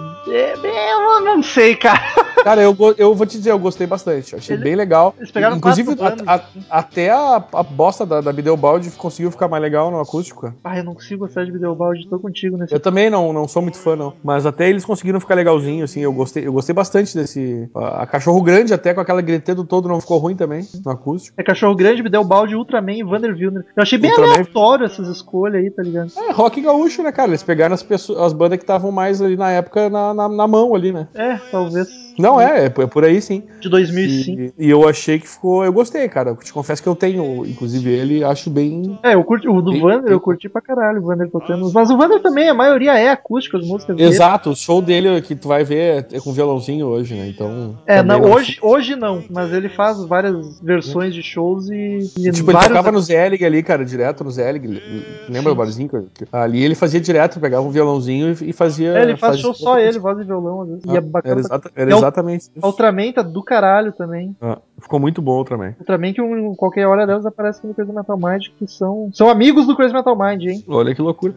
é eu não sei, cara. Cara, eu, eu vou te dizer, eu gostei bastante. Achei Ele- bem legal. eles pegaram Inclusive, a- a- até a, a bosta da, da Bideobaldi conseguiu ficar mais legal no acústico. Ah, eu não consigo gostar de Videobaldi, tô contigo nesse. Eu também não, não sou muito fã, não. Mas até eles conseguiram ficar legalzinho, assim. Eu gostei, eu gostei bastante desse. A, cachorro grande, até com aquela gritando todo, não ficou ruim também no acústico. É Cachorro Grande, Videobaldi, Ultraman e Vander Wilner. Eu achei bem Ultraman- aleatório essas escolhas aí, tá ligado? É, rock gaúcho, né, cara? Eles pegaram as, pessoas, as bandas que estavam mais ali na época na, na, na mão ali, né? É, talvez. Não, é, é, por- é por aí sim. De 2005. E, e eu achei que ficou. Eu gostei, cara. Eu te confesso que eu tenho, inclusive, ele, acho bem. É, eu curti, o do E- Vander eu curti pra caralho, o Vander tocando. Mas o Vander também, a maioria é acústica, as músicas dele. Exato, o show dele que tu vai ver é com violãozinho hoje, né? Então. É, não, não- hoje, hoje não, mas ele faz várias versões de shows e, e Tipo, ele vários tocava no Zelig ali, cara, direto no Zelig. Lembra o barzinho? Ali ele fazia direto, pegava um violãozinho e, fazia. É, ele faz fazia- show só ele, voz e violão, às vezes. e é Ah, bacana. Era, exata- era É exatamente isso. A Ultraman tá do caralho também. Ah, ficou muito bom também. Ultraman que um, qualquer hora delas aparece no Crazy Metal Mind, que são, são amigos do Crazy Metal Mind, hein? Olha que loucura.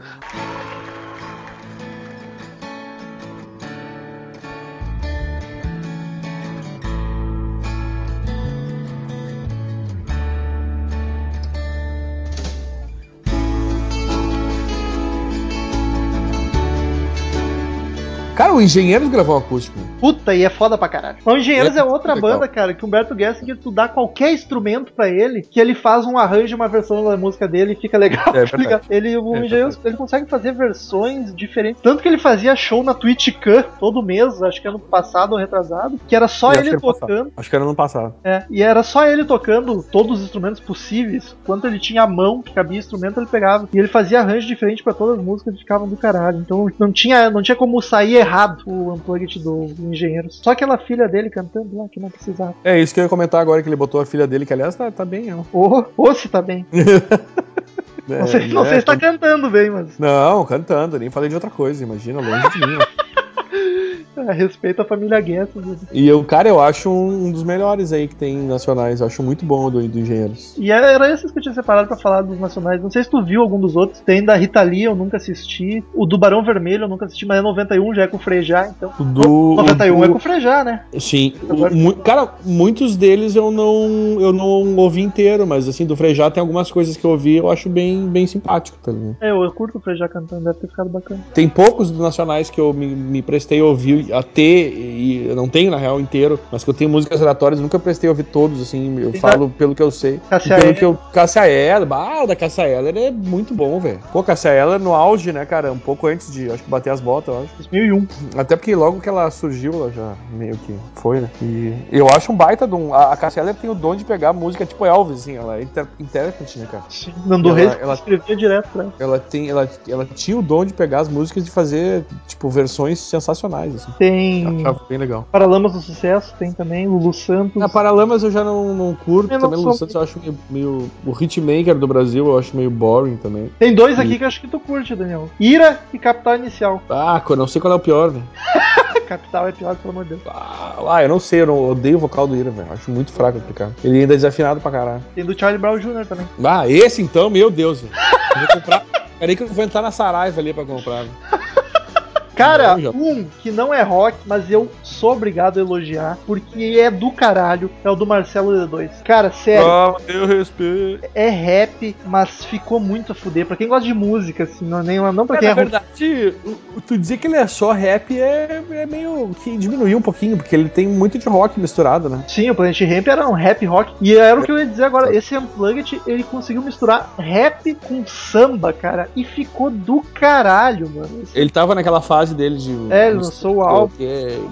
Cara, o Engenheiros gravou um acústico. Puta, e é foda pra caralho. O Engenheiros é, É, outra legal. banda, cara, que o Humberto Gessinger, tu dá qualquer instrumento pra ele, que ele faz um arranjo, uma versão da música dele e fica legal, É tá ligado? Ele, o É Engenheiros, ele consegue fazer versões diferentes. Tanto que ele fazia show na Twitch Can todo mês, acho que ano passado ou retrasado, que era só Eu acho ele que era passado. tocando. Acho que era no passado. É, e era só ele tocando todos os instrumentos possíveis. Quanto ele tinha a mão que cabia instrumento, ele pegava. E ele fazia arranjo diferente pra todas as músicas e ficavam do caralho. Então não tinha, não tinha como sair errado o Unplugged do Engenheiros. Só aquela filha dele cantando lá que não precisava. É isso que eu ia comentar agora, que ele botou a filha dele, que aliás tá, tá bem, ela. Ô, ô, se tá bem. É, Não sei, não sei se tá cantando bem, mas Não, cantando, nem falei de outra coisa, imagina, longe de mim. É, respeito a família Guess. né? E eu, cara, eu acho um, um dos melhores aí que tem nacionais. Eu acho muito bom do, do Engenheiros. E era esses que eu tinha separado pra falar dos nacionais. Não sei se tu viu algum dos outros. Tem da Rita Lee, eu nunca assisti. O do Barão Vermelho, eu nunca assisti, mas é 91, já é com o Frejá, então. Do. 91 o é com o Frejá, né? Sim. Mu- cara, muitos deles eu não, eu não ouvi inteiro, mas assim, do Frejá tem algumas coisas que eu ouvi eu acho bem, bem simpático, tá ligado? É, eu, eu curto o Frejá cantando, deve ter ficado bacana. Tem poucos dos nacionais que eu me, me prestei a ouvir a ter, e eu não tenho na real inteiro, mas que eu tenho músicas aleatórias, nunca prestei a ouvir todos, assim, eu falo pelo que eu sei. Cássia E pelo que eu. Cássia Eller, ah, da Cássia Eller é muito bom, velho. Pô, Cássia Eller no auge, né, cara? Um pouco antes de, acho que bater as botas, eu acho. 2001. Até porque logo que ela surgiu, ela já meio que foi, né? E eu acho um baita de um. A, a Cássia Eller tem o dom de pegar música tipo Elvis, assim, ela é inter, intérprete, né, cara? Sim. Nando Ela- Reis ela- escrevia direto pra ela. Tem, ela, ela tinha o dom de pegar as músicas e de fazer, tipo, versões sensacionais, assim. Tem Achava bem legal. Paralamas do Sucesso, tem também Lulu Santos. Na Paralamas eu já não, não curto, Eu não também sou- Lu Santos eu acho meio, meio. O hitmaker do Brasil eu acho meio boring também. Tem dois aqui que eu acho que tu curte, Daniel. Ira e Capital Inicial. Ah, eu não sei qual é o pior, velho. Capital é pior, pelo amor de Deus. Ah, eu não sei, eu não, odeio o vocal do Ira, velho. Acho muito fraco aquele cara. Ele ainda é desafinado pra caralho. Tem do Charlie Brown Jr. também. Ah, esse então, meu Deus, velho. Vou comprar. Peraí que eu vou entrar na Saraiva ali pra comprar. Cara, um que não é rock, mas eu sou obrigado a elogiar, porque é do caralho, é o do Marcelo D2. Cara, sério, Ah, eu respeito. é rap, mas ficou muito a fuder. Pra quem gosta de música, assim, não, nem, não pra É, quem é, na rock. verdade, tu dizer que ele é só rap é, é meio que diminuiu um pouquinho, porque ele tem muito de rock misturado, né? Sim, o Planet Ramp era um rap rock. E era o que eu ia dizer agora. Esse Unplugged, ele conseguiu misturar rap com samba, cara. E ficou do caralho, mano. Ele tava naquela fase dele de. É, ele lançou o álbum.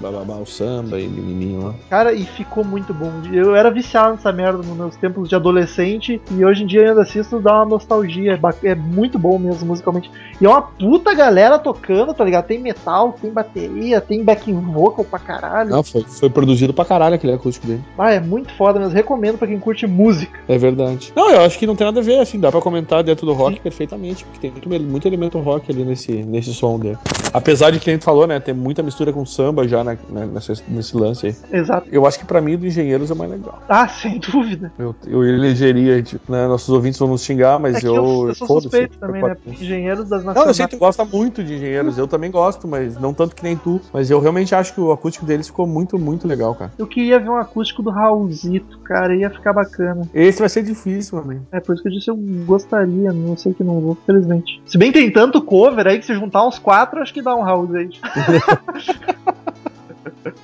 Bababá, o samba e menininho lá. Cara, e ficou muito bom. Eu era viciado nessa merda nos meus tempos de adolescente. E hoje em dia eu ainda assisto, dá uma nostalgia. É, é muito bom mesmo, musicalmente. E é uma puta galera tocando, tá ligado? Tem metal, tem bateria, tem backing vocal pra caralho. Não, foi, foi produzido pra caralho aquele acústico dele. Ah, é muito foda mesmo. Recomendo pra quem curte música. É verdade. Não, eu acho que não tem nada a ver, assim, dá pra comentar dentro do rock perfeitamente, porque tem muito, muito elemento rock ali nesse, nesse som dele. Apesar de que a gente falou, né, tem muita mistura com samba já na, na- nessa- nesse lance aí. Exato. Eu acho que pra mim o do Engenheiros é mais legal. Ah, sem dúvida. Eu, eu elegeria, tipo, né, nossos ouvintes vão nos xingar, mas É eu. eu, eu sou suspeito também, né? Porque Engenheiros das Não, eu sei que tu gosta muito de engenheiros, eu também gosto, mas não tanto que nem tu. Mas eu realmente acho que o acústico deles ficou muito, muito legal, cara. Eu queria ver um acústico do Raulzito, cara, ia ficar bacana. Esse vai ser difícil, mano. É por isso que eu disse eu gostaria, não sei que não vou, felizmente. Se bem tem tanto cover aí que se juntar uns quatro, acho que dá um House aí.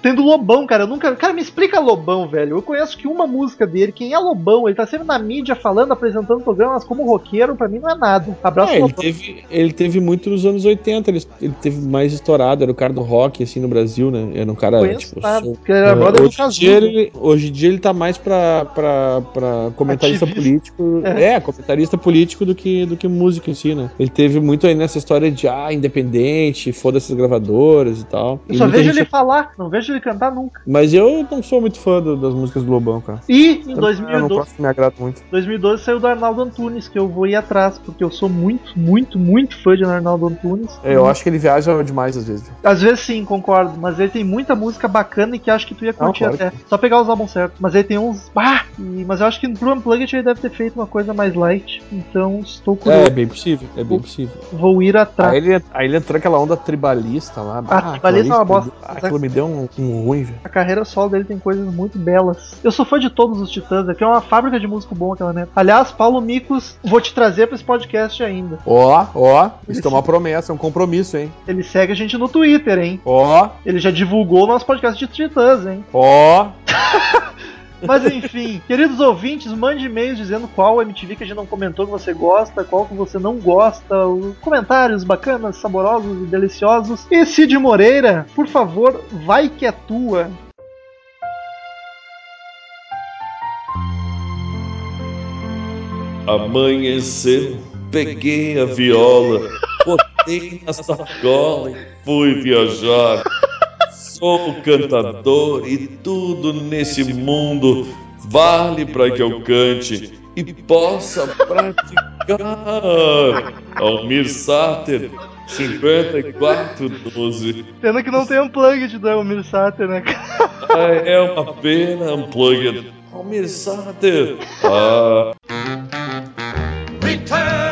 Tem do Lobão, cara. Eu nunca. Cara, me explica Lobão, velho. Eu conheço que uma música dele. Quem é Lobão? Ele tá sempre na mídia falando, apresentando programas como roqueiro. Pra mim não é nada. Abraço, É, ele Lobão. teve, ele teve muito nos anos 80, ele, ele teve mais estourado, era o cara do rock, assim, no Brasil, né? Era um cara, Conheço tipo, nada, sou- ele era brother do hoje, em dia ele, hoje em dia ele tá mais pra, pra, pra comentarista Ativista. político. É. É. comentarista político do que, do que músico em si, né? Ele teve muito aí nessa história de, ah, independente, foda-se as gravadoras e tal. Eu E só vejo ele falar, não vejo ele cantar nunca. Mas eu não sou muito fã do- das músicas do Lobão, cara. E em Eu não 2012, gosto, me agrada muito. 2012 saiu do Arnaldo Antunes, que eu vou ir atrás, porque eu sou muito, muito, muito fã de Arnaldo Antunes. É, eu acho que ele viaja demais às vezes. Às vezes sim, concordo, mas ele tem muita música bacana e que acho que tu ia curtir claro até. Só pegar os álbuns certos. Mas ele tem uns. Ah! E- mas eu acho que pro Unplugged ele deve ter feito uma coisa mais light. Então estou É, curioso. é bem possível, é bem possível. Vou ir atrás. Aí ele, aí ele entrou aquela onda tribalista lá. Ah, tribalista é uma bosta. Aquilo me deu um, um ruim, velho. A carreira solo dele tem coisas muito belas. Eu sou fã de todos os Titãs, aqui é uma fábrica de músico bom aquela merda. Aliás, Paulo Micos, vou te trazer pra esse podcast ainda. Ó, ó, isso é uma promessa, é um compromisso, hein? Ele segue a gente no Twitter, hein? Ó, Ele já divulgou o nosso podcast de Titãs, hein? ó. Mas enfim, queridos ouvintes, mande e-mails dizendo qual MTV que a gente não comentou que você gosta, qual que você não gosta, os comentários bacanas, saborosos e deliciosos. E Cid Moreira, por favor, vai que é tua. Amanheceu, peguei a viola, botei na sacola e fui viajar. Sou cantador e tudo nesse mundo vale para que eu cante e possa praticar. Almir Sater, 5412. Pena que não tem unplugged do Elmir Sater, né? cara? Ah, é uma pena, Unplugged. Almir Sater. Ah. Return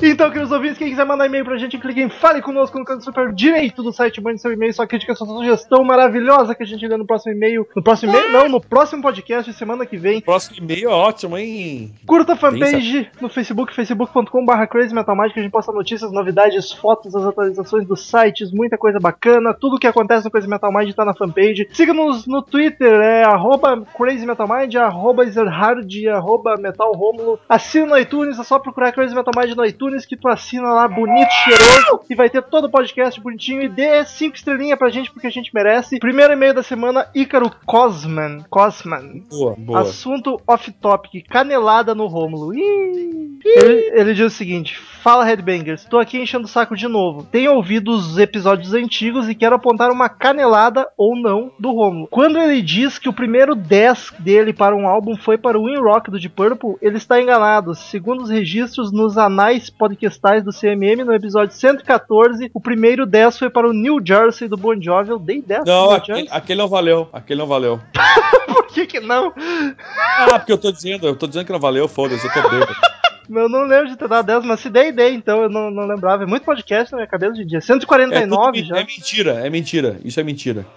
Então, queridos ouvintes, quem quiser mandar e-mail pra gente, clique em Fale Conosco no canto super direito do site, mande seu e-mail, sua crítica, sua sugestão maravilhosa que a gente lê no próximo e-mail. No próximo e-mail? Não, no próximo podcast, semana que vem. Próximo e-mail é ótimo, hein? Curta a fanpage no Facebook, facebook.com.br Crazy Metal Magic, a gente posta notícias, novidades, fotos, as atualizações dos sites, muita coisa bacana. Tudo que acontece no Crazy Metal Mind tá na fanpage. Siga-nos no Twitter, é arroba Crazy Metal Mind, arroba Ezerhard, arroba Metal Romulo. Assina no iTunes, é só procurar Crazy Metal Mind no iTunes que tu assina lá bonito, cheiroso e vai ter todo o podcast bonitinho e dê cinco estrelinhas pra gente porque a gente merece. Primeiro e-mail da semana, Ícaro Cosman. Cosman. Boa, boa. Assunto off-topic, canelada no Rômulo. Ele, ele diz o seguinte: Fala Headbangers, tô aqui enchendo o saco de novo. Tenho ouvido os episódios antigos e quero apontar uma canelada ou não do Rômulo. Quando ele diz que o primeiro 10 dele para um álbum foi para o Win Rock do Deep Purple, ele está enganado. Segundo os registros nos anais podcastais do CMM, no episódio 114, o primeiro 10 foi para o New Jersey do Bon Jovi. Eu dei 10 pro Não, aquele, aquele não valeu. Aquele não valeu. Por que que não? Ah, porque eu tô dizendo, eu tô dizendo que não valeu, foda-se, eu tô bêbado. Eu não lembro de ter dado 10, mas se dei, dei, então eu não, não lembrava. É muito podcast na minha cabeça de dia. É, 149 tudo- já. é mentira, é mentira. Isso é mentira.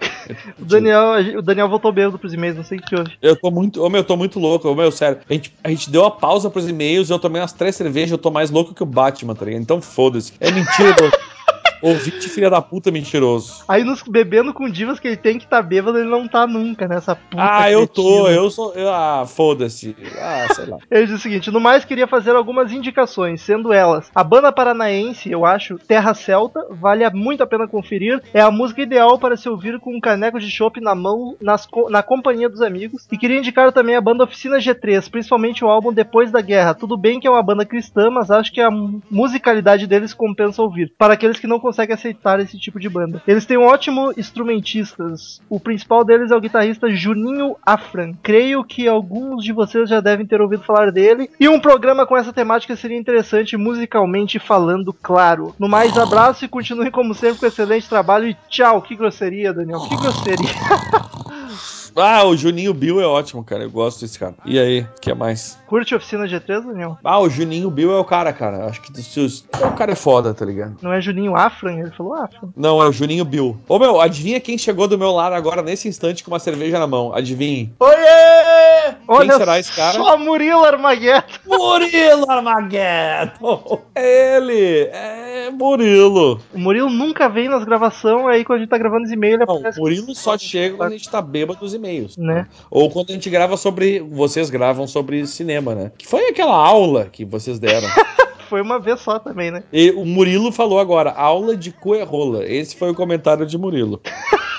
O Daniel, o Daniel voltou bêbado pros e-mails, não sei o que houve. Eu tô muito. Ô meu, eu tô muito louco. Ô meu, sério. A gente, a gente deu a pausa pros e-mails, eu tomei umas três cervejas, eu tô mais louco que o Batman, tá ligado? Então foda-se. É mentira. Ouvinte filha da puta mentiroso. Aí nos bebendo com divas que ele tem que tá bêbado, ele não tá nunca nessa puta. Ah, eu tô, eu sou. eu- ah, foda-se. Ah, sei lá. Ele diz o seguinte: no mais, queria fazer algumas indicações, sendo elas a banda paranaense, eu acho, Terra Celta, vale muito a pena conferir. É a música ideal para se ouvir com um caneco de chopp na mão, nas na companhia dos amigos. E queria indicar também a banda Oficina G3, principalmente o álbum Depois da Guerra. Tudo bem que é uma banda cristã, mas acho que a mu- musicalidade deles compensa ouvir. Para aqueles que não conseguem aceitar esse tipo de banda. Eles têm um ótimo instrumentistas. O principal deles é o guitarrista Juninho Afran. Creio que alguns de vocês já devem ter ouvido falar dele. E um programa com essa temática seria interessante musicalmente falando, claro. No mais, abraço e continue como sempre com excelente trabalho e tchau. Que grosseria, Daniel. Que grosseria. Ah, o Juninho Bill é ótimo, cara. Eu gosto desse cara. E aí, o que mais? Curte Oficina G3, Daniel? Ah, o Juninho Bill é o cara, cara. Acho que dos seus. O cara é foda, tá ligado? Não é Juninho Afran? Ele falou Afran. Não, é o Juninho Bill. Ô meu, adivinha quem chegou do meu lado agora nesse instante com uma cerveja na mão? Adivinhe. Oiê! Olha será esse cara? só Murilo Armagueto. Murilo Armageddon! É ele! É Murilo! O Murilo nunca vem nas gravações, aí quando a gente tá gravando os e-mails, ele Não, aparece. o Murilo só chega quando a gente tá bêbado dos e-mails. Né? Ou quando a gente grava sobre. Vocês gravam sobre cinema, né? Que foi aquela aula que vocês deram. Foi uma vez só também, né? e o Murilo falou agora, aula de cu é rola. Esse foi o comentário de Murilo.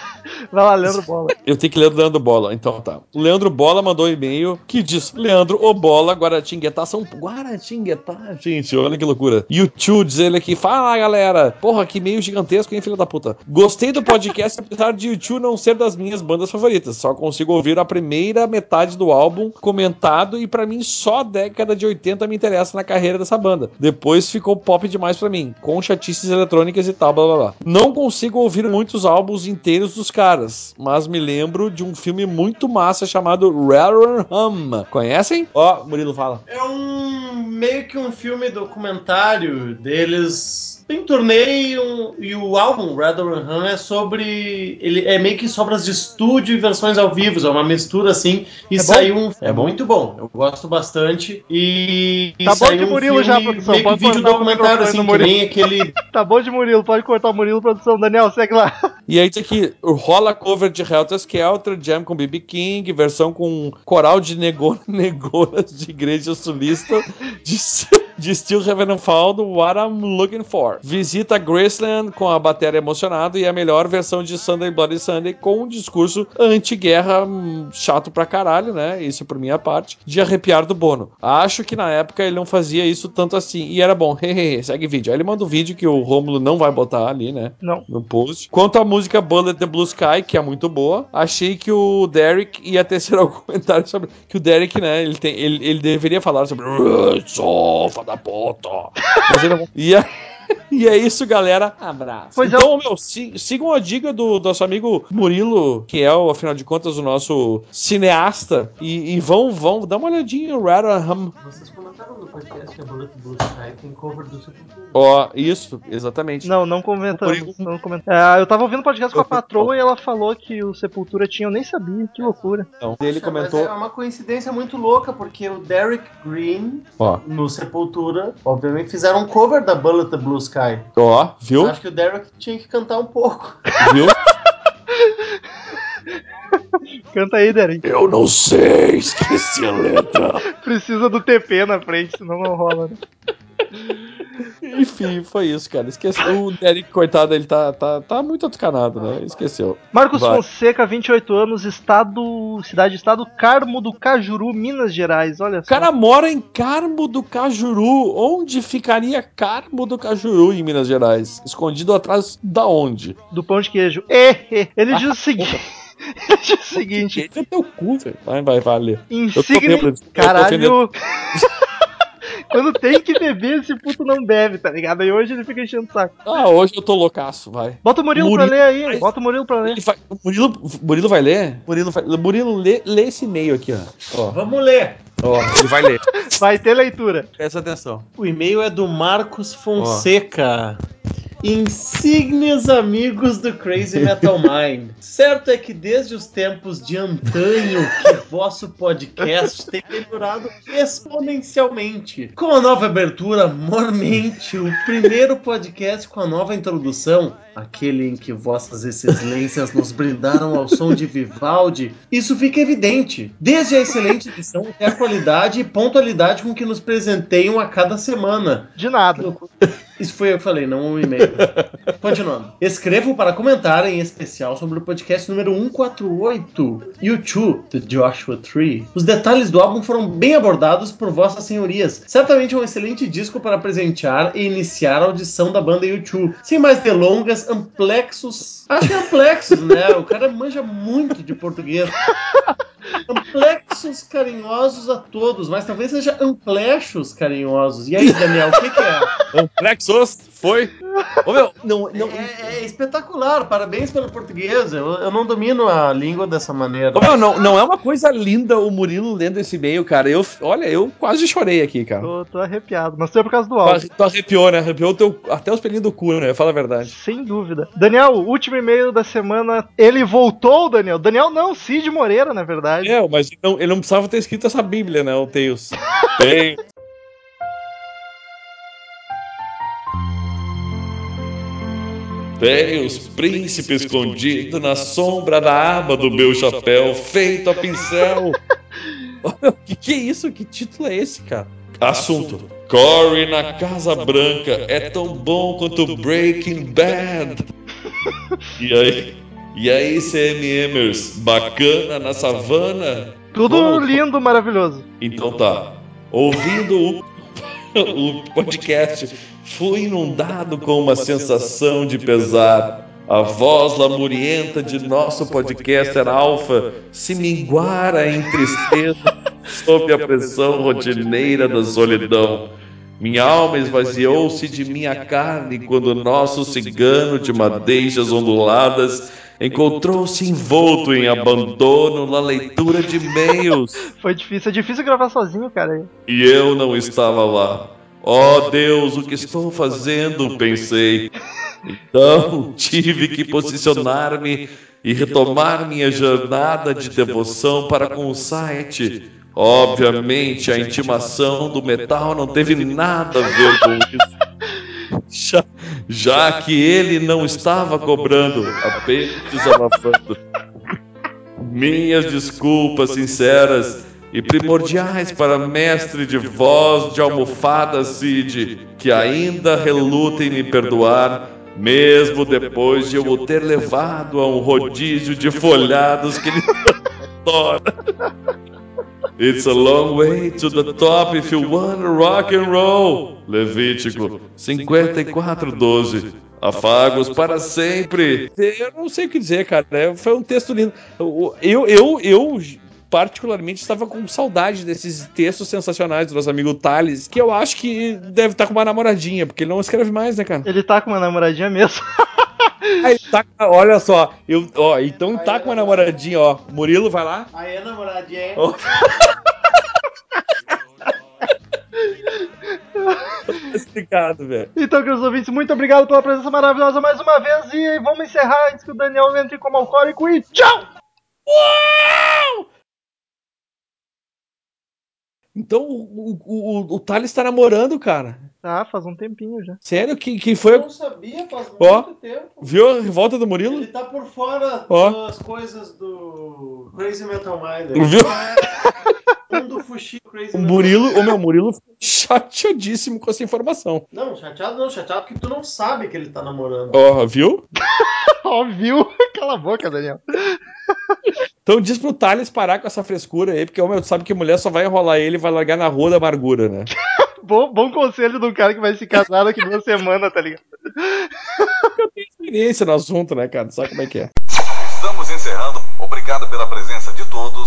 Vai lá, Leandro Bola. Eu tenho que ler o Leandro Bola, então tá. Leandro Bola mandou um e-mail que diz: Leandro, o Bola, Guaratinguetá são. Guaratinguetá, gente, olha que loucura. E o Tio diz ele aqui: Fala galera, porra, que meio gigantesco, hein, filho da puta. Gostei do podcast, apesar de Tio não ser das minhas bandas favoritas. Só consigo ouvir a primeira metade do álbum comentado e pra mim só a década de 80 me interessa na carreira dessa banda. Depois ficou pop demais pra mim, com chatices eletrônicas e tal, blá blá blá. Não consigo ouvir muitos álbuns inteiros dos caras, mas me lembro de um filme muito massa chamado Hum. Conhecem? Ó, Murilo fala. É um meio que um filme documentário deles. Tem turnê e, um- e o álbum Red Rum é sobre. Ele é meio que sobras de estúdio e versões ao vivo. É uma mistura assim. E É bom? saiu um. É muito bom. Eu gosto bastante. E. e Tá bom saiu de um Murilo já, filme, produção. Meio que Pode vídeo documentário assim, que nem aquele. Tá bom de Murilo, pode cortar o Murilo, produção. Daniel, segue lá. E aí tem aqui, rola cover de Helter Skelter, jam com BB King, versão com coral de nego negoras de igreja sulista, de, de Still Heaven Found, What I'm Looking For. Visita Graceland com a bateria emocionada e a melhor versão de Sunday Bloody Sunday com um discurso anti-guerra hum, chato pra caralho, né? Isso por minha parte, de arrepiar do Bono. Acho que na época ele não fazia isso tanto assim, e era bom. Hehehe, segue vídeo. Aí ele manda um vídeo que o Rômulo não vai botar ali, né? Não. no post. Quanto à música Bullet the Blue Sky, que é muito boa, achei que o Derek ia tecer algum comentário sobre. Que o Derek, né, ele, tem, ele, ele deveria falar sobre. "Ah, Sofa da puta! Ele não. Ia. E é isso, galera. Abraço. Pois é. então, meu, si- sigam a dica do nosso amigo Murilo, que é, o, afinal de contas, o nosso cineasta. E, e vão, vão, dá uma olhadinha no Rotherham. Vocês comentaram no podcast que a Bullet Blue Sky tem cover do Sepultura. Ó, isso, exatamente. Não, não comentamos. Murilo- Não comentamos. É, eu tava ouvindo podcast com a patroa e ela falou que o Sepultura tinha, eu nem sabia, que loucura. Então, ele Poxa, mas comentou. É uma coincidência muito louca, porque o Derek Green, Ó, no Sepultura, obviamente fizeram um cover da Bullet Blue Sky. ó, viu? Acho que o Derek tinha que cantar um pouco. Viu? Canta aí, Derek. Eu não sei, esqueci a letra. Precisa do TP na frente, senão não rola. Né? Enfim, foi isso, cara. Esqueceu. O Derek, coitado, ele tá, tá, tá muito atucanado, né? Esqueceu. Marcos Vai. Fonseca, 28 anos, estado. Cidade estado Carmo do Cajuru, Minas Gerais. Olha O só. cara mora em Carmo do Cajuru. Onde ficaria Carmo do Cajuru, em Minas Gerais? Escondido atrás da onde? Do pão de queijo. Ele diz o seguinte. ele diz o seguinte. É teu cu. Vai, vai, vale. Insigne. Caralho. Quando tem que beber, esse puto não bebe, tá ligado? Aí hoje ele fica enchendo o saco. Ah, hoje eu tô loucaço, vai. Bota o Murilo, Murilo- pra ler aí. Bota o Murilo pra ler. Vai- o Murilo, Murilo vai ler? Murilo, vai, Murilo lê, lê esse e-mail aqui, ó. Ó, Vamos ler. Ó, ele vai ler. Vai ter leitura. Presta atenção. O e-mail é do Marcos Fonseca. Insignes amigos do Crazy Metal Mind. Certo é que desde os tempos de antanho que vosso podcast tem melhorado exponencialmente. Com a nova abertura, mormente, o primeiro podcast com a nova introdução, aquele em que vossas excelências nos brindaram ao som de Vivaldi, isso fica evidente. Desde a excelente edição até a qualidade e pontualidade com que nos presenteiam a cada semana. De nada. Isso foi eu que falei, não um e-mail. Continuando. Escrevo para comentar em especial sobre o podcast número 148, YouTube, The Joshua Tree. Os detalhes do álbum foram bem abordados por vossas senhorias. Certamente um excelente disco para presentear e iniciar a audição da banda YouTube. Sem mais delongas, amplexos. Acho que é amplexos, né? O cara manja muito de português. Amplexos carinhosos a todos, mas talvez seja amplechos carinhosos. E aí, Daniel, o que, que é? Amplexos, foi? Ô, meu, não, não, É, é espetacular, parabéns pelo português. Eu, eu não domino a língua dessa maneira. Ô, meu, não, não é uma coisa linda o Murilo lendo esse e-mail, cara. Eu, olha, eu quase chorei aqui, cara. Tô, tô arrepiado. Mas foi por causa do áudio. tu arrepiou, né? Arrepiou teu, até os pelinhos do cu, né? Fala a verdade. Sem dúvida. Daniel, último e-mail da semana. Ele voltou, Daniel. Daniel não, Cid Moreira, na verdade. É, mas ele não, ele não precisava ter escrito essa Bíblia, né? O Teus. Tem. Tem os príncipes escondido na sombra da aba do meu chapéu, feito a pincel. que que é isso? Que título é esse, cara? Assunto: Corey na Casa Branca é tão bom quanto Breaking Bad. E aí? E aí, CMMers, bacana na savana? Tudo Vamos- lindo, maravilhoso. Então tá. Ouvindo o, o podcast, fui inundado com uma sensação de pesar. A voz lamurienta de nosso podcaster Alpha se minguara em tristeza sob a pressão rotineira da solidão. Minha alma esvaziou-se de minha carne quando nosso cigano de madeixas onduladas encontrou-se envolto em abandono na leitura de e-mails. Foi difícil. É difícil gravar sozinho, cara. E eu não estava lá. Oh Deus, o que estou fazendo? Pensei. Então tive que posicionar-me e retomar minha jornada de devoção para com o site. Obviamente, a intimação do metal não teve nada a ver com isso. Já, já que ele não estava cobrando, apenas desabafando. Minhas desculpas sinceras e primordiais para mestre de voz de almofada Cid, que ainda reluta em me perdoar, mesmo depois de eu o ter levado a um rodízio de folhados que ele adora. It's a long way to the top if you wanna rock and roll. Levítico 54:12. Afagos para sempre. Eu não sei o que dizer, cara. né? Foi um texto lindo. Eu, eu, eu, eu particularmente estava com saudade desses textos sensacionais do nosso amigo Thales, que eu acho que deve estar com uma namoradinha, porque ele não escreve mais, né, cara? Ele tá com uma namoradinha mesmo. Ele tá, olha só, eu, ó, então tá com uma namoradinha, ó. Murilo, vai lá. Aí é namoradinha, hein? Explicado, velho. Então, queridos ouvintes, muito obrigado pela presença maravilhosa mais uma vez. E vamos encerrar antes que o Daniel entre como alcoólico. E tchau! Então o, o, o, o Thales tá namorando, cara. Tá, faz um tempinho já. Sério? Que, que Eu foi. não sabia, faz Ó. muito tempo. Viu a revolta do Murilo? Ele tá por fora Ó. das coisas do Crazy Metal Mind. Viu? Um do Fushi Crazy O Metal Murilo, o meu Murilo ficou chateadíssimo com essa informação. Não, chateado não, chateado porque tu não sabe que ele tá namorando. Ó, viu? Óbvio. Cala a boca, Daniel. Então diz pro Thales parar com essa frescura aí, porque o tu sabe que mulher só vai enrolar ele e vai largar na rua da amargura, né? bom, bom conselho de um cara que vai se casar daqui duas semanas, tá ligado? Eu tenho experiência no assunto, né, cara? Sabe como é que é? Estamos encerrando. Obrigado pela presença de todos.